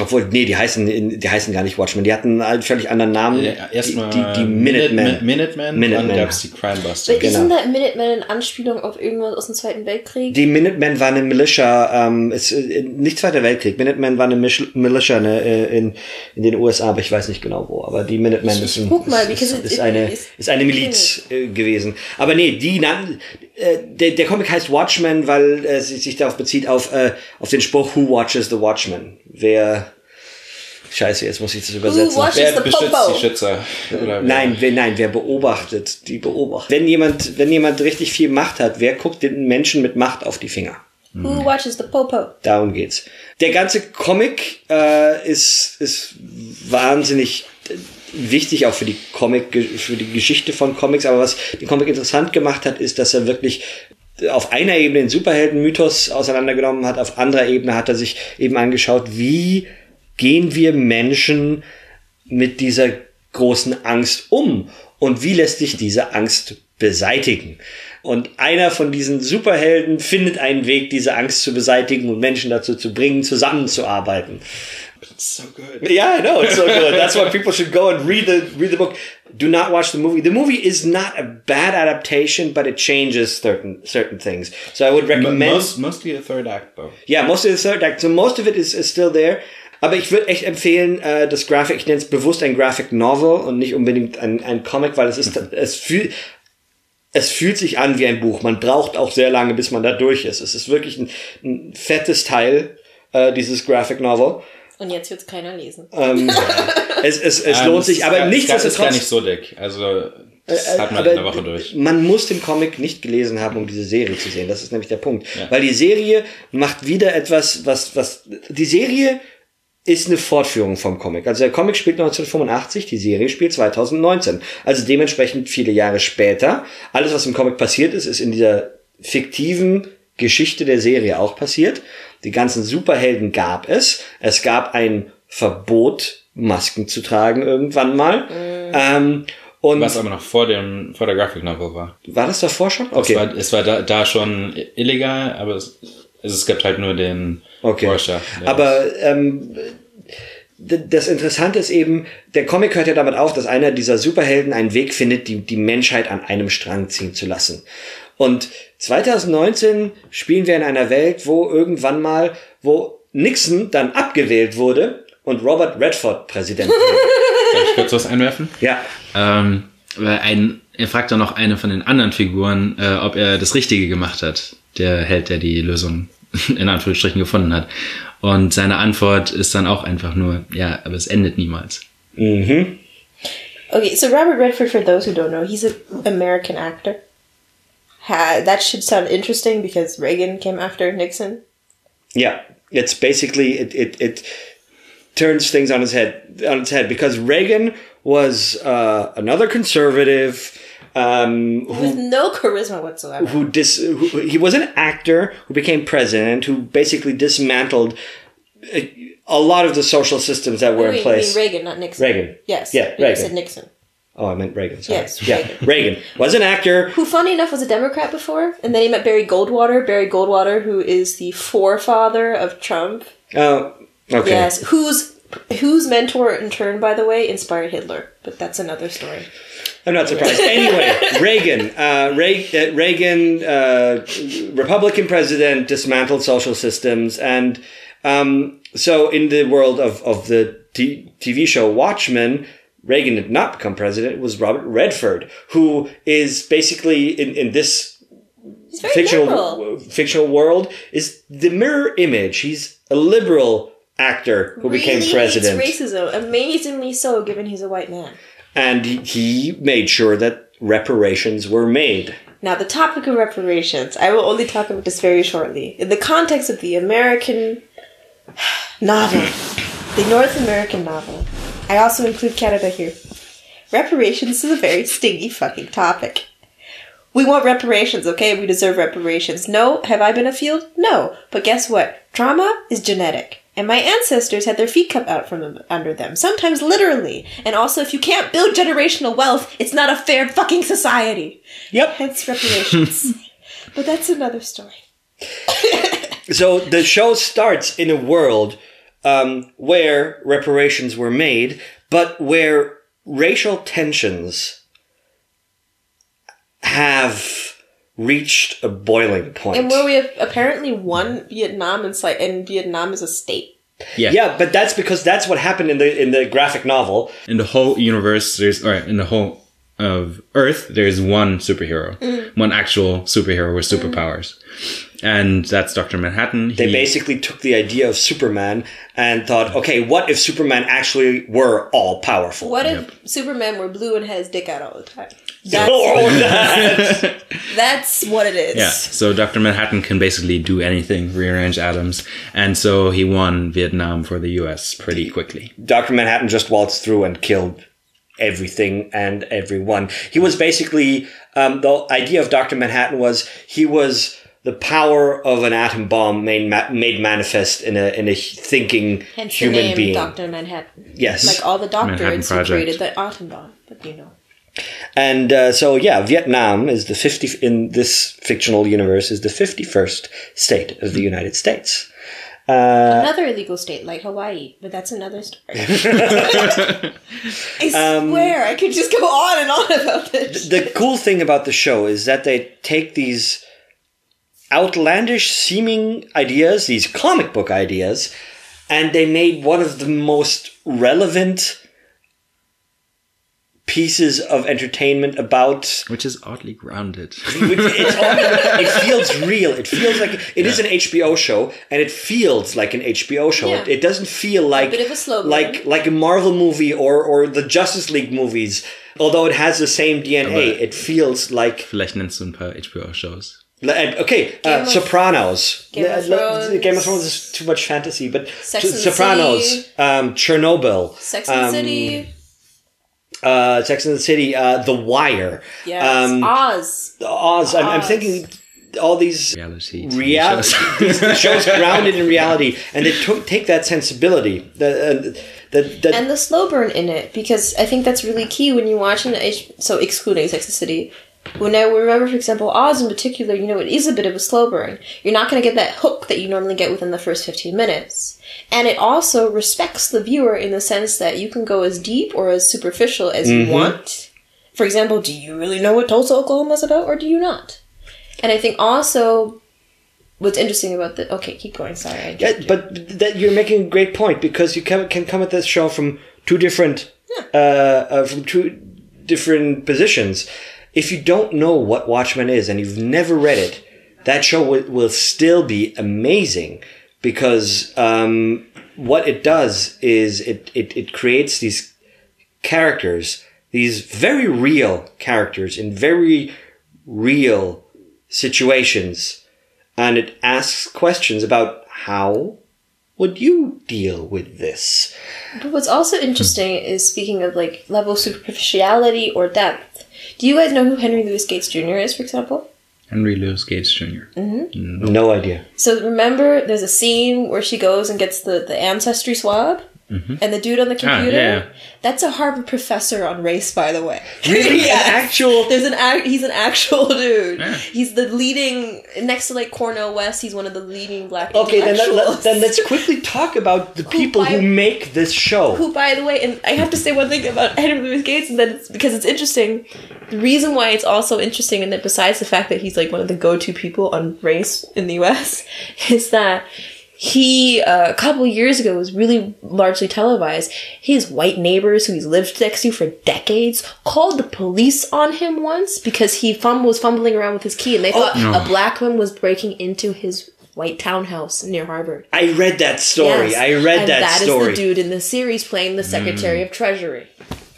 Obwohl, nee, die heißen, die heißen gar nicht Watchmen. Die hatten einen völlig anderen Namen. Ja, Erstmal die, die, die Minutemen. Minutemen, Minutemen. dann gab es die Crimebuster. Weil Genau. Isn't that Minutemen eine Anspielung auf irgendwas aus dem Zweiten Weltkrieg? Die Minutemen war eine Militia, ähm, ist, äh, nicht Zweiter Weltkrieg. Minutemen war eine Militia ne, äh, in, in den USA, aber ich weiß nicht genau wo. Aber die Minutemen ist, ist, ist, ist eine, ist eine Miliz äh, gewesen. Aber nee, die nannten, äh, der, der Comic heißt Watchmen, weil äh, sie sich darauf bezieht auf, äh, auf den Spruch Who watches the Watchman? Wer, scheiße, jetzt muss ich das übersetzen. watches- Wer the beschützt Popo. die Schützer? Oder Nein, wer, nein, wer beobachtet, die beobachtet. Wenn jemand, wenn jemand richtig viel Macht hat, wer guckt den Menschen mit Macht auf die Finger? Who watches the Popo? Darum geht's. Der ganze Comic äh, ist, ist wahnsinnig wichtig auch für die Comic, für die Geschichte von Comics. Aber was den Comic interessant gemacht hat, ist, dass er wirklich auf einer Ebene den Superhelden-Mythos auseinandergenommen hat, auf anderer Ebene hat er sich eben angeschaut, wie gehen wir Menschen mit dieser großen Angst um? Und wie lässt sich diese Angst beseitigen? Und einer von diesen Superhelden findet einen Weg, diese Angst zu beseitigen und Menschen dazu zu bringen, zusammenzuarbeiten. So good. Yeah, I know it's so good. That's why people should go and read the read the book. Do not watch the movie. The movie is not a bad adaptation, but it changes certain certain things. So I would recommend. Most, mostly the third act, though. Yeah, most of the third act. So most of it is, is still there. Aber ich würde echt empfehlen, äh, das Graphic, ich nenne es bewusst ein Graphic Novel und nicht unbedingt ein, ein Comic, weil es ist, es fühlt, es fühlt sich an wie ein Buch. Man braucht auch sehr lange, bis man da durch ist. Es ist wirklich ein, ein fettes Teil, äh, dieses Graphic Novel. Und jetzt wird es keiner lesen. Ähm, es es, es Ähm, lohnt sich, aber gar- nichtsdestotrotz. Es ist gar nicht so dick. Also, das Äh, hat man aber in der Woche durch. Man muss den Comic nicht gelesen haben, um diese Serie zu sehen. Das ist nämlich der Punkt. Ja. Weil die Serie macht wieder etwas, was, was, die Serie ist eine Fortführung vom Comic. Also der Comic spielt 1985, die Serie spielt 2019. Also dementsprechend viele Jahre später. Alles, was im Comic passiert ist, ist in dieser fiktiven Geschichte der Serie auch passiert. Die ganzen Superhelden gab es. Es gab ein Verbot, Masken zu tragen irgendwann mal. Ähm, und Was aber noch vor dem, vor der Graphic Novel war. war das davor schon? Es war, es war da, da schon illegal, aber es, es gibt halt nur den Okay. Forscher. Aber ähm, das Interessante ist eben, der Comic hört ja damit auf, dass einer dieser Superhelden einen Weg findet, die, die Menschheit an einem Strang ziehen zu lassen. Und 2019 spielen wir in einer Welt, wo irgendwann mal, wo Nixon dann abgewählt wurde und Robert Redford Präsident wurde. Darf ich kurz was einwerfen? ja. Ähm, weil ein, er fragt dann noch eine von den anderen Figuren, äh, ob er das Richtige gemacht hat. Der Held, der die Lösung in Anführungsstrichen gefunden hat. Und seine Antwort ist dann auch einfach nur, ja, aber es endet niemals. Okay, so Robert Redford, for those who don't know, he's an American actor. Ha, that should sound interesting because Reagan came after Nixon. Yeah, it's basically it it, it turns things on its head on its head because Reagan was uh, another conservative um, who With no charisma whatsoever. who dis who, he was an actor who became president who basically dismantled a, a lot of the social systems that were Wait, in place. Reagan, not Nixon. Reagan. Yes. Yeah, Reagan. said Nixon. Oh, I meant Reagan. Sorry. Yes, yeah, Reagan. Reagan was an actor. Who, funny enough, was a Democrat before, and then he met Barry Goldwater. Barry Goldwater, who is the forefather of Trump. Uh, okay. Yes, whose whose mentor in turn, by the way, inspired Hitler. But that's another story. I'm not surprised. Anyway, Reagan, uh, Reagan, uh, Reagan uh, Republican president, dismantled social systems, and um, so in the world of of the t- TV show Watchmen, Reagan did not become president. Was Robert Redford, who is basically in in this fictional liberal. fictional world is the mirror image. He's a liberal actor who became really president hates racism. Amazingly so, given he's a white man. and he made sure that reparations were made. Now, the topic of reparations, I will only talk about this very shortly. In the context of the American novel, the North American novel, I also include Canada here. Reparations is a very stingy fucking topic. We want reparations, okay? We deserve reparations. No, have I been afield? No. But guess what? Trauma is genetic. And my ancestors had their feet cut out from under them, sometimes literally. And also, if you can't build generational wealth, it's not a fair fucking society. Yep. Hence reparations. but that's another story. So the show starts in a world um, where reparations were made, but where racial tensions have reached a boiling point. And where we have apparently won Vietnam and, sli- and Vietnam is a state. Yeah. yeah, but that's because that's what happened in the in the graphic novel. In the whole universe, there's, or in the whole of Earth, there's one superhero, Mm. one actual superhero with superpowers. And that's Dr. Manhattan. They basically took the idea of Superman and thought, okay, what if Superman actually were all powerful? What if Superman were blue and had his dick out all the time? That's, Oh, that- that's what it is. Yeah, so Dr. Manhattan can basically do anything, rearrange atoms, and so he won Vietnam for the US pretty quickly. Dr. Manhattan just waltzed through and killed everything and everyone. He was basically, um, the idea of Dr. Manhattan was he was the power of an atom bomb made ma- made manifest in a in a thinking Hence human the name being. Doctor Manhattan. Yes, Like all the Manhattan doctors who created the atom bomb, but you know. and uh, so yeah, Vietnam is the fifty in this fictional universe is the fifty first state of the United States. Uh, Another illegal state like Hawaii, but that's another story. I Um, swear, I could just go on and on about this. the cool thing about the show is that they take these outlandish seeming ideas, these comic book ideas, and they made one of the most relevant pieces of entertainment about Which is oddly grounded. which it's all, it feels real it feels like it is an hbo show and it feels like an hbo show Yeah. it, it doesn't feel like bit of a slow burn. like like a marvel movie or or the justice league movies although it has the same dna it feels like Vielleicht nennst du ein paar HBO-Shows. and- okay uh, of- sopranos Game of Thrones. game of thrones is too much fantasy but Sex S- and sopranos City. um chernobyl Sex and the um, City. uh sex and the city uh the wire Yes. um Oz. oz I'm, I'm thinking all these Reality. TV reality shows. these the shows grounded in reality and they took take that sensibility the uh, the, the, and the slow burn in it because I think that's really key when you watch an H- so excluding Sex and the City. When I remember, for example, Oz in particular, you know, it is a bit of a slow burn. You're not going to get that hook that you normally get within the first 15 minutes. And it also respects the viewer in the sense that you can go as deep or as superficial as you want. For example, do you really know what Tulsa, Oklahoma is about, or do you not? And I think also what's interesting about the okay, keep going. Sorry, I Yeah, but that you're making a great point because you can, can come at this show from two different uh, uh, from two different positions. If you don't know what Watchmen is and you've never read it, that show will, still be amazing because um, what it does is it, it, it creates these characters, these very real characters in very real situations and it asks questions about how would you deal with this? But what's also interesting is speaking of like level superficiality or depth. Do you guys know who Henry Louis Gates Jr. is, for example? Henry Louis Gates Jr. Mm-hmm. Mm-hmm. No idea. So remember, there's a scene where she goes and gets the, the ancestry swab, Mm-hmm. and the dude on the ah, computer. yeah. That's a Harvard professor on race, by the way. Really? Yes. An actual. There's an act. He's an actual dude. Yeah. He's the leading next to like Cornel West. He's one of the leading black. Okay, then, let, then let's quickly talk about the people who by- make this show. who, by the way, and I have to say one thing about Henry Louis Gates, and that it's because it's interesting. The reason why it's also interesting, and that besides the fact that he's like one of the go-to people on race in the U.S., is that he uh, a couple years ago was really largely televised. His white neighbors, who he's lived next to for decades, called the police on him once because he fum- was fumbling around with his key, and they thought a black man was breaking into his white townhouse near Harvard. I read that story. Yes. I read and that, that is story. the dude in the series playing the Secretary of Treasury.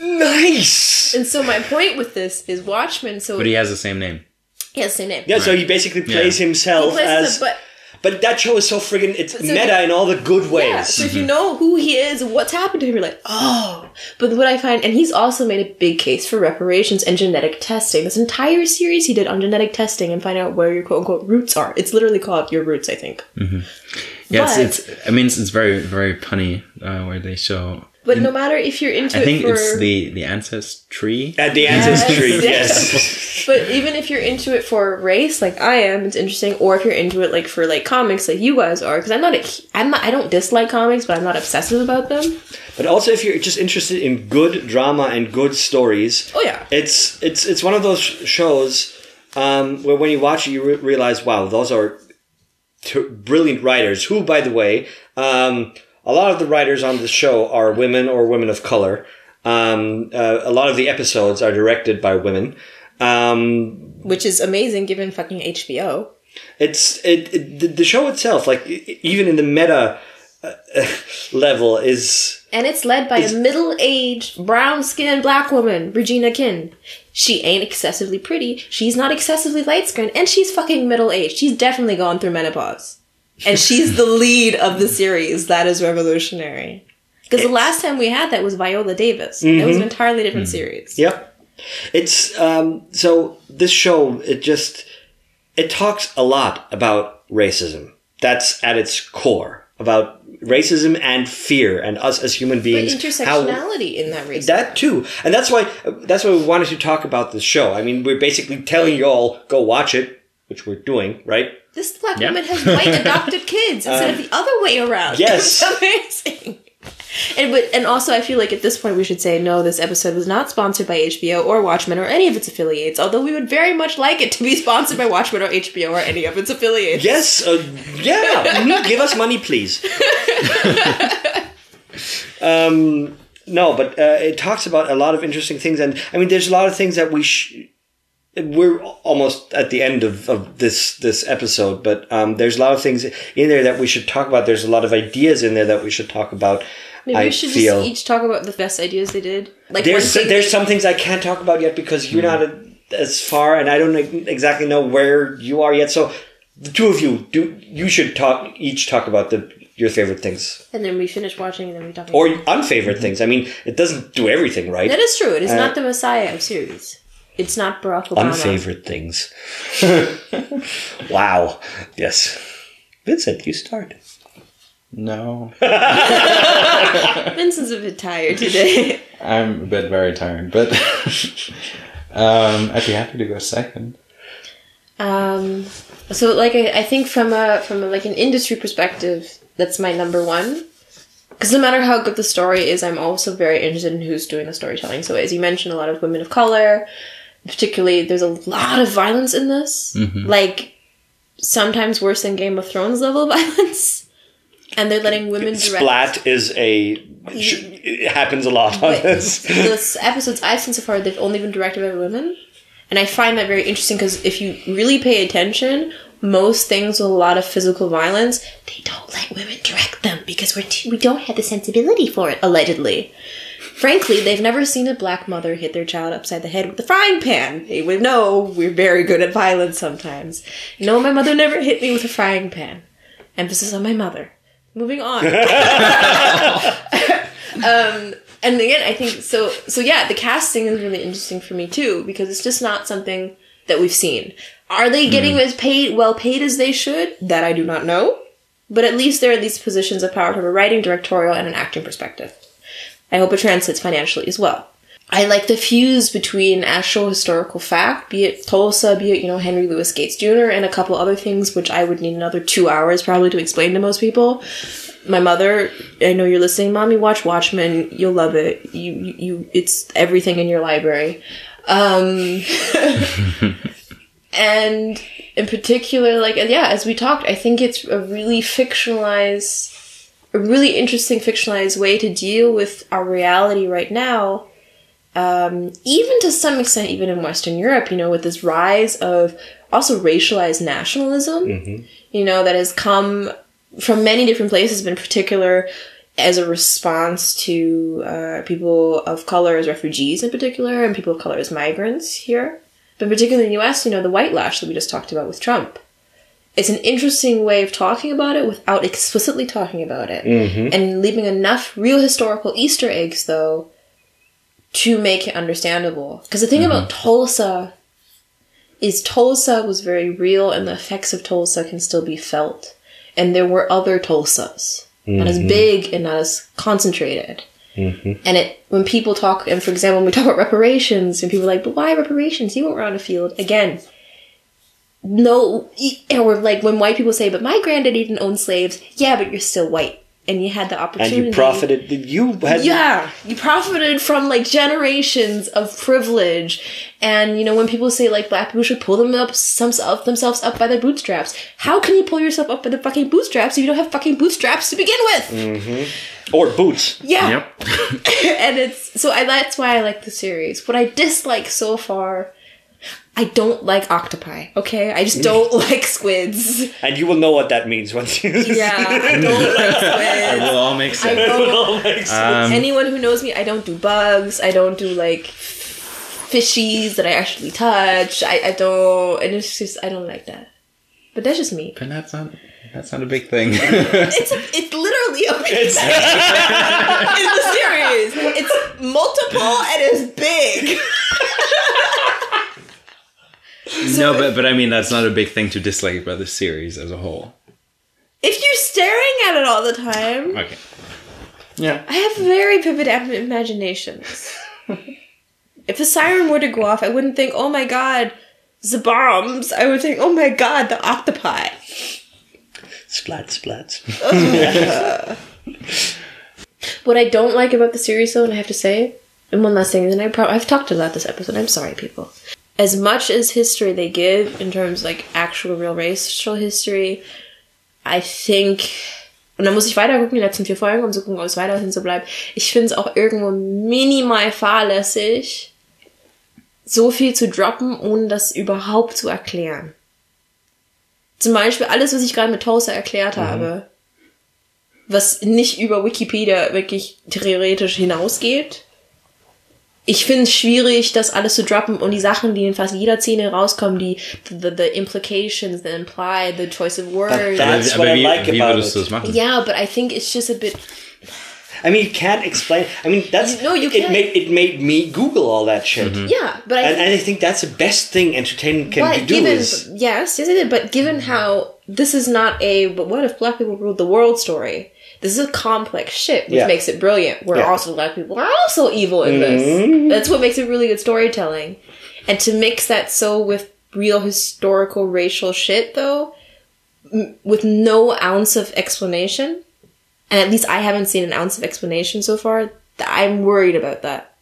Nice. And so my point with this is Watchmen. So But he has the same name. he has the same name. Yeah, so he basically plays Yeah. himself He plays as. the- but but that show is so friggin' it's so meta the- in all the good ways. yeah, so if you know who he is what's happened to him, you're like, oh. But what I find, and he's also made a big case for reparations and genetic testing. This entire series he did on genetic testing and find out where your quote unquote roots are. It's literally called Your Roots, I think. Yeah, But- it's, it's. I mean, it's, it's very very punny uh, where they show. But no matter if you're into I think it for it's the the ancestry. At the ancestry, Yes, yes. yes. but even if you're into it for race, like I am, it's interesting. Or if you're into it like for like comics, like you guys are, because I'm not a, I'm not, I don't dislike comics, but I'm not obsessive about them. But also, if you're just interested in good drama and good stories, Oh yeah, it's it's it's one of those shows um, where when you watch it, you re- realize, wow, those are t- brilliant writers. Who, by the way, um, a lot of the writers on the show are women or women of color. Um, uh, a lot of the episodes are directed by women. Um, which is amazing given fucking HBO. it's it, it the- show itself, like even in the meta uh, level, is And it's led by a middle-aged, brown-skinned black woman, Regina King. She ain't excessively pretty. She's not excessively light-skinned, and she's fucking middle-aged. She's definitely gone through menopause. And she's the lead of the series. That is revolutionary. Because the last time we had that was Viola Davis. It was an entirely different series. Yep. It's um so this show it just it talks a lot about racism. That's at its core about racism and fear and us as human But beings. how- intersectionality in that race. that too, and that's why that's why we wanted to talk about the show. I mean, we're basically telling you all go watch it, which we're doing, right? This black Yeah. woman has white adopted kids instead of the other way around. Um, yes. It's amazing. And but and also I feel like at this point we should say no, this episode was not sponsored by HBO or Watchmen or any of its affiliates. Although we would very much like it to be sponsored by Watchmen or HBO or any of its affiliates. Yes, uh, yeah. Give us money, please. um, no, but uh, it talks about a lot of interesting things, and I mean, there's a lot of things that we. Sh- we're almost at the end of, of this this episode, but um, there's a lot of things in there that we should talk about. There's a lot of ideas in there that we should talk about. Maybe I we should feel just each talk about the best ideas they did. Like there's one thing there's they- some things I can't talk about yet because you're not as far, and I don't exactly know where you are yet. So the two of you do you should talk each talk about the your favorite things and then we finish watching and then we talk. or about unfavorite things. I mean, it doesn't do everything right. that is true. It is Uh, not the Messiah of series. It's not Barack Obama. Unfavorite things. wow. Yes. Vincent, you start. No, Vincent's a bit tired today. I'm a bit very tired, but um, I'd be happy to go second. Um, so like I, I think from a from a, like an industry perspective, that's my number one. Because no matter how good the story is, I'm also very interested in who's doing the storytelling. So as you mentioned, a lot of women of color, particularly, there's a lot of violence in this. Mm-hmm. Like sometimes worse than Game of Thrones level violence. And they're letting women direct. Splat is a. sh- It happens a lot on But this. the episodes I've seen so far, they've only been directed by women. And I find that very interesting because if you really pay attention, most things with a lot of physical violence, they don't let women direct them because we're too, we don't have the sensibility for it, allegedly. Frankly, they've never seen a black mother hit their child upside the head with a frying pan. They would know we're very good at violence sometimes. No, my mother never hit me with a frying pan. Emphasis on my mother. Moving on. um, and again, I think so. So yeah, the casting is really interesting for me too because it's just not something that we've seen. Are they getting as paid, well paid as they should? That I do not know. But at least they're in these positions of power from a writing, directorial, and an acting perspective. I hope it translates financially as well. I like the fuse between actual historical fact, be it Tulsa, be it, you know, Henry Louis Gates Jr., and a couple other things, which I would need another two hours probably to explain to most people. My mother, I know you're listening, mommy, watch Watchmen. You'll love it. You, you, you it's everything in your library. Um, and in particular, like, yeah, as we talked, I think it's a really fictionalized, a really interesting fictionalized way to deal with our reality right now um, even to some extent, even in Western Europe, you know, with this rise of also racialized nationalism, you know, that has come from many different places, but in particular as a response to uh, people of color as refugees in particular, and people of color as migrants here. But particularly in the US, you know, the white lash that we just talked about with Trump. It's an interesting way of talking about it without explicitly talking about it. Mm-hmm. And leaving enough real historical Easter eggs, though, to make it understandable. Because the thing about mm-hmm. Tulsa is Tulsa was very real and the effects of Tulsa can still be felt. And there were other Tulsas. Not as mm-hmm. big and not as concentrated. And it when people talk and for example when we talk about reparations and people are like, but why reparations? You weren't around the field. Again, no or like when white people say, but my granddaddy didn't own slaves, yeah, but you're still white. And you had the opportunity. And you profited. You had. yeah, you profited from like generations of privilege, and you know when people say like black people should pull them up themselves themselves up by their bootstraps. How can you pull yourself up by the fucking bootstraps if you don't have fucking bootstraps to begin with? Mm-hmm. Or boots. Yeah, Yep. and it's so I that's why I like the series. What I dislike so far, I don't like octopi. Okay, I just don't like squids. And you will know what that means once you. Yeah, I don't like It will all make I sense. don't Um, Anyone who knows me, I don't do bugs. I don't do like fishies that I actually touch. I, I don't, and it's just I don't like that. But that's just me. and that's not that's not a big thing. It's a, it's literally a big thing in the series. It's multiple and it's big. no, but but I mean that's not a big thing to dislike about the series as a whole. If you're staring at it all the time, Okay. Yeah. I have very vivid imaginations. if the siren were to go off, I wouldn't think, "Oh my god, the bombs." I would think, "Oh my god, the octopi." Splat, splat. What I don't like about the series, though, and I have to say, and one last thing, and I pro- I've talked about this episode. I'm sorry, people. As much as history they give in terms like actual real racial history, I think und dann muss ich weiter gucken, die letzten vier Folgen, um zu gucken, ob es weiterhin so bleibt. Ich finde es auch irgendwo minimal fahrlässig, so viel zu droppen, ohne das überhaupt zu erklären. Zum Beispiel alles, was ich gerade mit Tulsa erklärt habe, was nicht über Wikipedia wirklich theoretisch hinausgeht. Ich finde es schwierig, das alles zu droppen und die Sachen, die in fast jeder Szene rauskommen, die the, the implications, the imply, the choice of words. But That's aber what I wie, like wie about würdest du it. das machen? yeah, but I think it's just a bit I mean, you can't explain. I mean, that's No, you It can't. made it made me Google all that shit, yeah, but I and, think and I think that's the best thing entertainment can But do. given Is yes, yes, I did. But given how this is not a but what if black people ruled the world story? This is a complex shit, which Yeah. makes it brilliant. Where Yeah. Mm-hmm. also black people are also evil in this. That's what makes it really good storytelling. And to mix that so with real historical racial shit, though, m- with no ounce of explanation, and at least I haven't seen an ounce of explanation so far. th- I'm worried about that.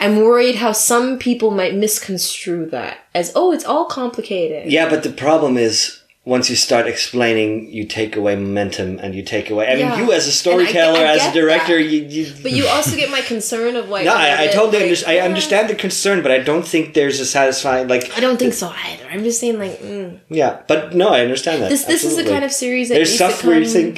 I'm worried how some people might misconstrue that as, oh, it's all complicated. yeah, but the problem is once you start explaining, you take away momentum, and you take away. I mean, Yeah. you as a And I- storyteller, I as a director, you. you But you also get my concern of like. no, I, I totally like, understand. I understand the concern, but I don't think there's a satisfying like. I don't think so either. I'm just saying, like, mm. Yeah, but no, I understand that. this this is the kind of series that There's stuff where you think.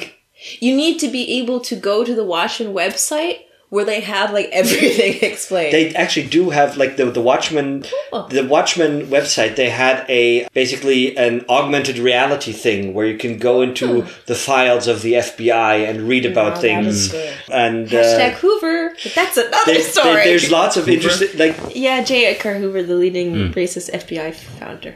you need to be able to go to the Watchmen website where they have like everything explained. They actually do have like the the Watchmen, Cool. the Watchmen website. They had a basically an augmented reality thing where you can go into the files of the FBI and read about Hmm. things. And Hashtag uh, Hoover. But that's another there- story. there- there's lots of interesting like, yeah, J. Edgar Hoover, the leading racist FBI founder,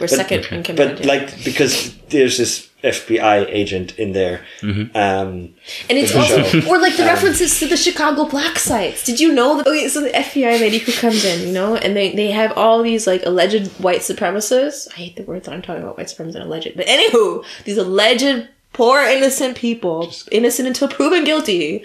or second in command. but like because there's this FBI agent in there. Um, And it's also, show. or like the references to the Chicago black sites. Did you know that? Okay, so the FBI lady who comes in, you know, and they, they have all these like alleged white supremacists. I hate the word that I'm talking about white supremacists and alleged. But anywho, these alleged poor innocent people, innocent until proven guilty,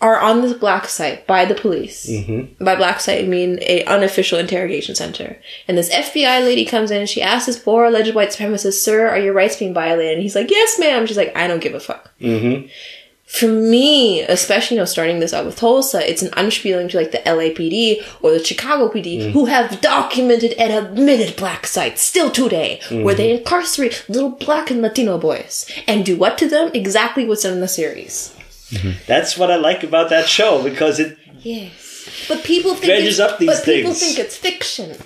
are on this black site by the police. Mm-hmm. By black site, I mean a unofficial interrogation center. And this FBI lady comes in and she asks this poor alleged white supremacist, "Sir, are your rights being violated?" And he's like, "Yes, ma'am." She's like, "I don't give a fuck." Mm-hmm. for me, especially you know, starting this out with Tulsa, it's an unspieling to like the LAPD or the Chicago PD, mm-hmm. who have documented and admitted black sites still today, where they mm-hmm. incarcerate little black and Latino boys and do what to them? Exactly what's done in the series. Mm-hmm. that's what I like about that show because it Yes, but people think Dredges up these but people think it's fiction,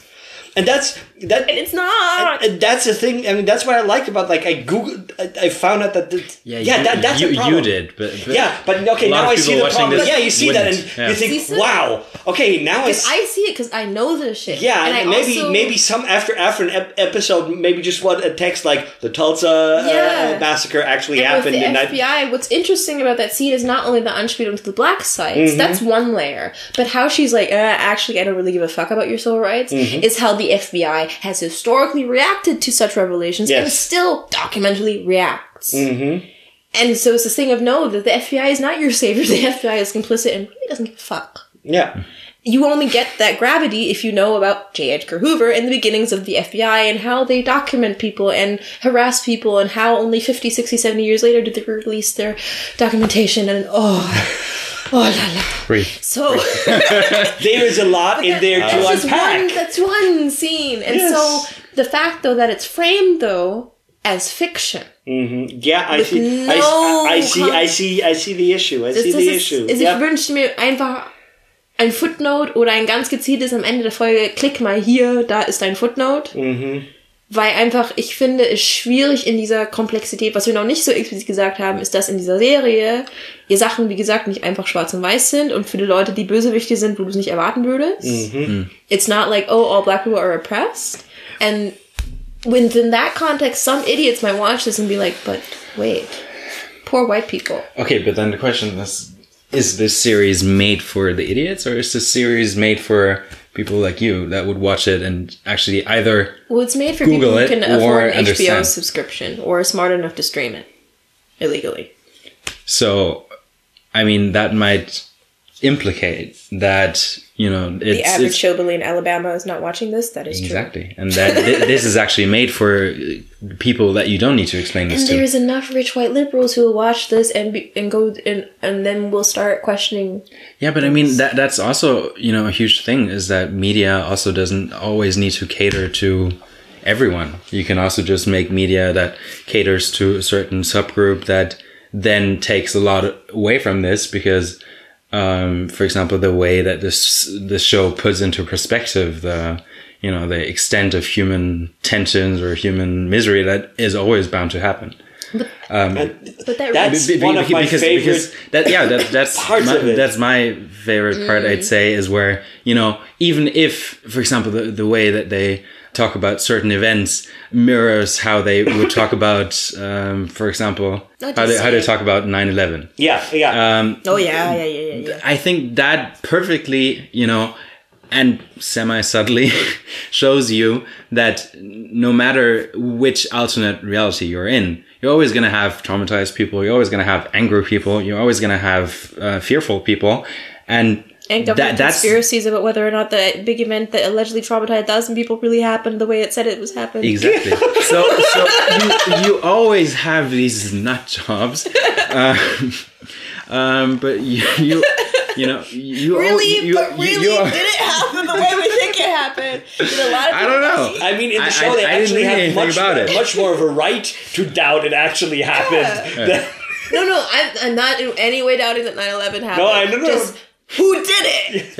and that's that and it's not. And that's the thing. I mean, that's what I like about like I googled. I, I found out that the, yeah, you, that, that's you, a problem. you did, but, but Yeah, but okay, now I see the problem. this Yeah, you see that, and. Yeah. you think, See, wow. Okay, now I. Because s- I see it because I know this shit. yeah, and and I maybe also- maybe some after after an ep- episode, maybe just what a text like the Tulsa Yeah. uh, massacre actually And happened, with the and I, FBI, what's interesting about that scene is not only the unspieling to the black sites, Mm-hmm. that's one layer, but how she's like, uh, actually, I don't really give a fuck about your civil rights, Mm-hmm. is how the FBI has historically reacted to such revelations and still documentally reacts. Mm-hmm. And so it's this thing of no, that the FBI is not your savior, the FBI is complicit and really doesn't give a fuck. yeah. You only get that gravity if you know about J. Edgar Hoover and the beginnings of the FBI and how they document people and harass people and how only 50, 60, 70 years later did they release their documentation and oh, oh la la. Breathe. So There is a lot in there to that's just unpack. one, that's one scene. And Yes. so the fact though that it's framed though as fiction. yeah, I see. I, no I, I see. I see. I see the issue. I see Das, das the ist, issue. also Yeah. Ich wünschte mir einfach ein Footnote oder ein ganz gezieltes am Ende der Folge, klick mal hier, da ist dein Footnote. Mhm. Weil einfach, ich finde es schwierig in dieser Komplexität, was wir noch nicht so explizit gesagt haben, ist, dass in dieser Serie ihr Sachen, wie gesagt, nicht einfach schwarz und weiß sind und für die Leute, die Bösewichte sind, wo du es nicht erwarten würdest. It's not like, oh, all black people are oppressed. And within that context, some idiots might watch this and be like, but wait, poor white people. Okay, but then the question is: Is this series made for the idiots, or is this series made for people like you that would watch it and actually either? Well, it's made for Google people who it can afford an HBO subscription or are smart enough to stream it illegally. So, I mean, that might implicate that you know it's, The average it's- hillbilly in Alabama is not watching this. That is true. exactly, and that thi- this is actually made for uh, people that you don't need to explain this And to. there's enough rich white liberals who will watch this and be, and go and and then will start questioning. Yeah, but I mean that that's also you know a huge thing is that media also doesn't always need to cater to everyone. You can also just make media that caters to a certain subgroup that then takes a lot away from this because, um, for example, the way that this the show puts into perspective the you know the extent of human tensions or human misery that is always bound to happen. But that That's Be- be- one of my because, favorite because that yeah that, that's parts my, of it. that's my favorite part I'd say is where you know even if for example the, the way that they talk about certain events mirrors how they would talk about um, for example how they, how they talk about 9-11 Yeah, yeah. um, oh yeah, yeah, yeah, yeah, yeah. I think that perfectly, you know, and semi subtly shows you that no matter which alternate reality you're in, you're always going to have traumatized people. You're always going to have angry people. You're always going to have uh, fearful people. And, And government conspiracies about whether or not the big event that allegedly traumatized a thousand people really happened the way it said it was happening. Exactly. so, so you, you always have these nut jobs, um, um, but you, you, you know, you al- Really, you, but really, you are- did it happen the way we think it happened? Did a lot of I don't know. I mean, in the I- show, I- they I didn't actually read have much, about it. much more of a right to doubt it actually happened. than- No, no, I'm, I'm not in any way doubting that 9/11 happened. No, I don't know. Just who did it?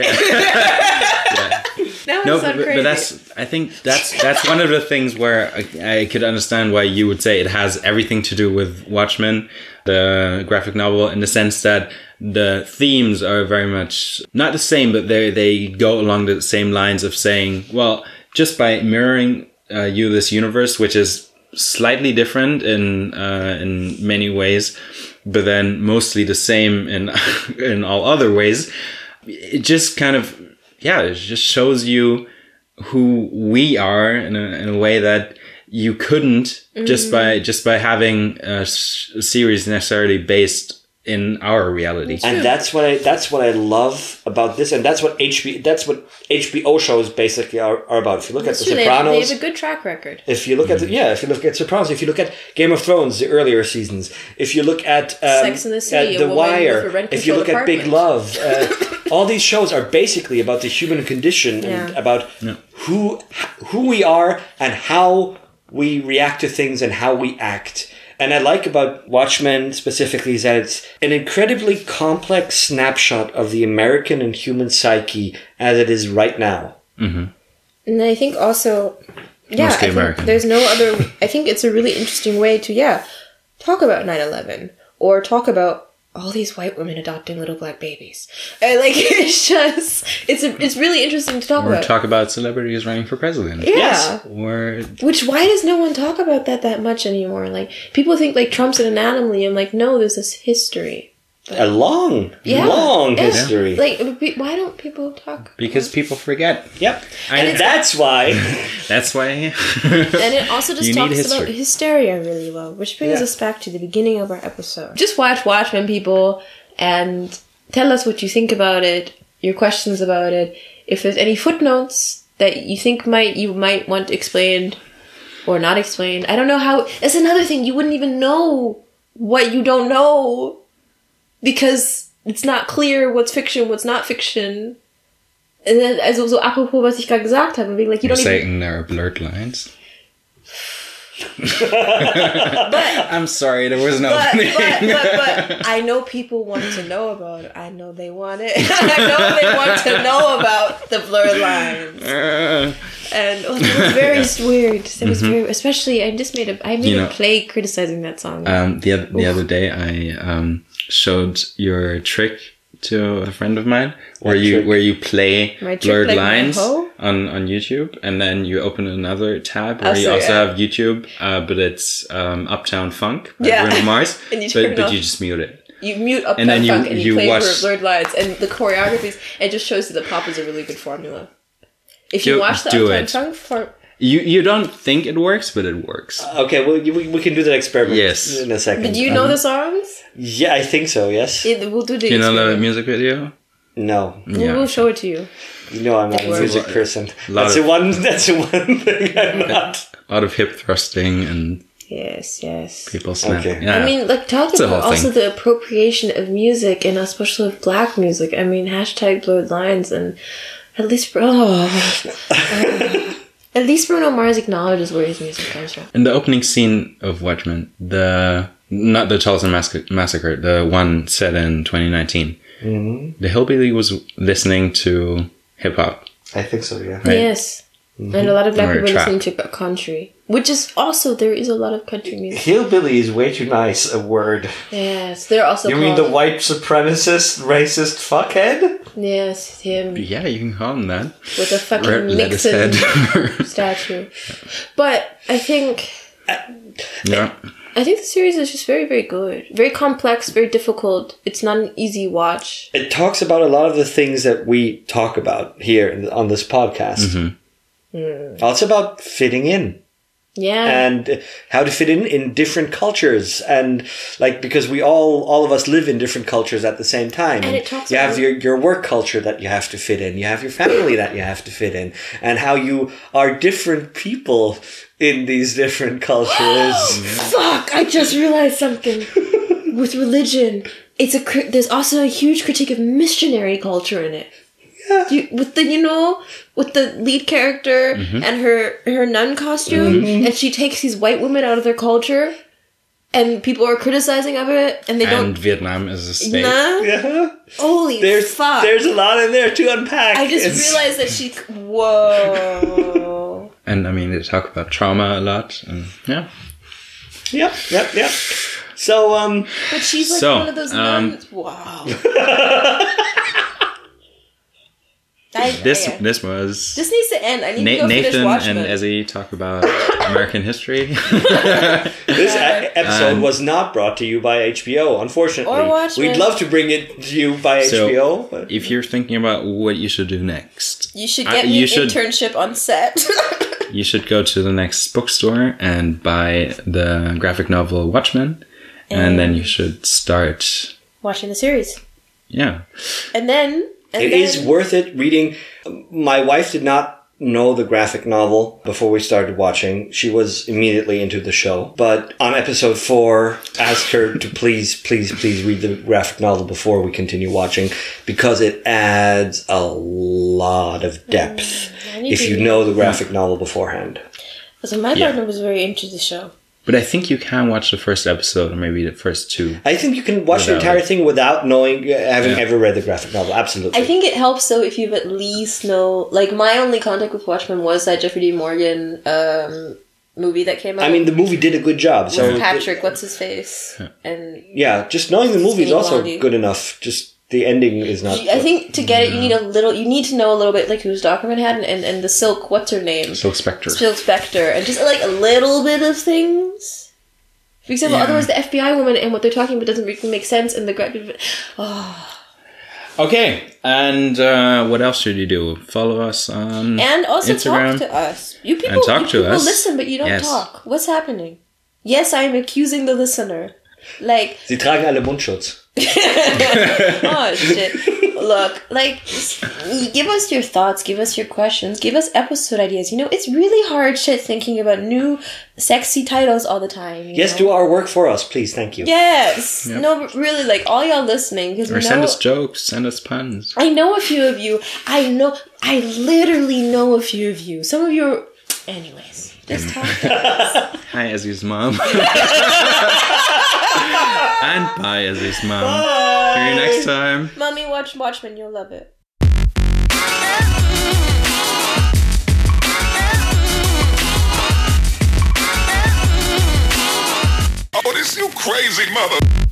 Now no, it's but, not but, crazy. but that's I think that's that's one of the things where I, I could understand why you would say it has everything to do with Watchmen, the graphic novel, in the sense that the themes are very much not the same, but they they go along the same lines of saying, well, just by mirroring uh, you this universe, which is slightly different in uh, in many ways, but then mostly the same in in all other ways. It just kind of yeah, it just shows you who we are in a, in a way that you couldn't just by just by having a, s- a series necessarily based in our reality. and that's what I that's what I love about this, and that's what HBO that's what HBO shows basically are, are about. If you look It's at The true, they have, they Sopranos, have a good track record. if you look at the, yeah, if you look at Sopranos, if you look at Game of Thrones, the earlier seasons, if you look at um, Sex and the City, at The woman with a Wire, if you look controlled at Big. Love, uh, all these shows are basically about the human condition and Yeah. about who who we are and how we react to things and how we act. And I like about Watchmen specifically is that it's an incredibly complex snapshot of the American and human psyche as it is right now. Mm-hmm. And I think also, yeah, I think there's no other. I think it's a really interesting way to yeah talk about 9/11 or talk about all these white women adopting little black babies. And like it's just it's a, it's really interesting to talk or about. talk about celebrities running for president. yeah. Yes. Or Which why does no one talk about that that much anymore? Like people think like Trump's an anomaly. I'm like no, there's this history. A long, Yeah. long Yeah. history. Like be- why don't people talk? because people forget. Yep. I- And that's why That's why. And it also just You talks about hysteria really well, which brings Yeah. us back to the beginning of our episode. Just watch Watchmen, people, and tell us what you think about it, your questions about it. If there's any footnotes that you think might you might want explained or not explained, I don't know how. That's another thing you wouldn't even know what you don't know because it's not clear what's fiction, what's not fiction. And then, also so apropos, was ich gerade gesagt habe, wegen like you don't even saying there are blurred lines. But I'm sorry, there was no but, but, but, but I know people want to know about it. I know they want it. I know they want to know about the blurred lines. Uh, and oh, that was very weird. That was very, especially I just made a I made You a play criticizing that song. Um, the other, the other day, I um, showed your trick to a friend of mine, where you where you play My trick blurred like lines on on YouTube, and then you open another tab where Oh, you so, also yeah. have YouTube, uh, but it's um, Uptown Funk by Yeah. Bruno Mars, And you but but you just mute it. you mute up and then you- funk and you, you play watch- blurred lines and the choreographies. It just shows you that pop is a really good formula. If you Do- watch the do Uptown it. Funk for You you don't think it works, but it works. Uh, okay, well, we, we can do that experiment Yes. in a second. Did you know uh-huh. the songs? Yeah, I think so, yes. Yeah, we'll do the. Do you know the music video? No. We'll, we'll show it to you. You know I'm not a It music works. person. lot That's of- the one that's the one thing I'm not. A lot of hip thrusting and Yes, yes. people snap. Okay. Yeah. I mean, like talking about whole also thing. the appropriation of music and especially of black music. I mean, hashtag blurred lines and at least oh, at least Bruno Mars acknowledges where his music comes from. In the opening scene of Watchmen, the not the Tulsa Massacre, massacre the one set in 2019, Mm-hmm. the hillbilly was listening to hip hop. I think so, yeah. Right. Yes, and a lot of black Or people trap. listen to country, which is also there is a lot of country music. Hillbilly is way too nice a word. Yes, they're also. You mean the white supremacist, racist fuckhead? Yes, him Yeah, you can call him that. with a fucking Red lettuce Nixon head. statue. But I think yeah. I think the series is just very, very good. Very complex, very difficult. It's not an easy watch. It talks about a lot of the things that we talk about here on this podcast. Mm-hmm. Also about fitting in. Yeah. and how to fit in in different cultures and like because we all all of us live in different cultures at the same time And it talks you have your your work culture that you have to fit in you have your family that you have to fit in and how you are different people in these different cultures Fuck! I just realized something. With religion, it's a cri- there's also a huge critique of missionary culture in it. Yeah. You, with the you know with the lead character Mm-hmm. and her her nun costume, and she takes these white women out of their culture, and people are criticizing of it, and they And don't. Vietnam is a state. Nah, yeah holy there's fuck! there's a lot in there to unpack I just It's- realized that she. Whoa. And I mean, they talk about trauma a lot. And yeah. yep yep yep so um But she's like So, one of those um, nuns. Wow. I, This yeah. this was This needs to end. I need to Na- go finish Nathan Watchmen. and Ezzy talk about American history. This e- episode Um, was not brought to you by HBO, unfortunately. Or Watchmen. We'd love to bring it to you by So, HBO, but if you're thinking about what you should do next, you should I- get me you an should- internship on set. you should go to the next bookstore and buy the graphic novel Watchmen, and then you should start. Watching the series, Yeah, and then and it then, is worth it reading. My wife did not know the graphic novel before we started watching. She was immediately into the show, but on episode four, asked her to please, please, please read the graphic novel before we continue watching because it adds a lot of mm, depth I need if you know the graphic novel beforehand. So my Yeah. partner was very into the show. But I think you can watch the first episode or maybe the first two. I think you can watch the entire it. thing without knowing, uh, having Yeah. ever read the graphic novel. Absolutely. I think it helps though if you've at least know. Like my only contact with Watchmen was that Jeffrey Dean Morgan um, movie that came out. I mean, the movie did a good job. So with Patrick, what's his face, and yeah, just knowing the movie is also Blondie. good enough. Just the ending is not. I think to get it, you need a little. You need to know a little bit, like who's Doctor Manhattan and, and, and the Silk. What's her name? So Spectre. Silk Spectre, and just like a little bit of things. For example, Yeah. otherwise the FBI woman and what they're talking about doesn't really make sense, and the gra- oh. Okay, and uh, what else should you do? Follow us on and also Instagram. talk to us. You people, And talk you to people us. listen, but you don't Yes. talk. What's happening? Yes, I am accusing the listener. Like, Sie tragen alle Mundschutz. oh shit. Look, like, give us your thoughts, give us your questions, give us episode ideas. You know, it's really hard shit thinking about new sexy titles all the time. Yes, know? do our work for us, please. Thank you. Yes. No, but really, like all y'all listening, because Or we send us jokes, send us puns. I know a few of you. I know. I literally know a few of you. Some of you. Are, anyways, this podcast. Hi, Ezzy's mom. and bye, Ezzy's mom. Bye. See you next time. Mommy, watch Watchmen. You'll love it. Oh, this you crazy mother.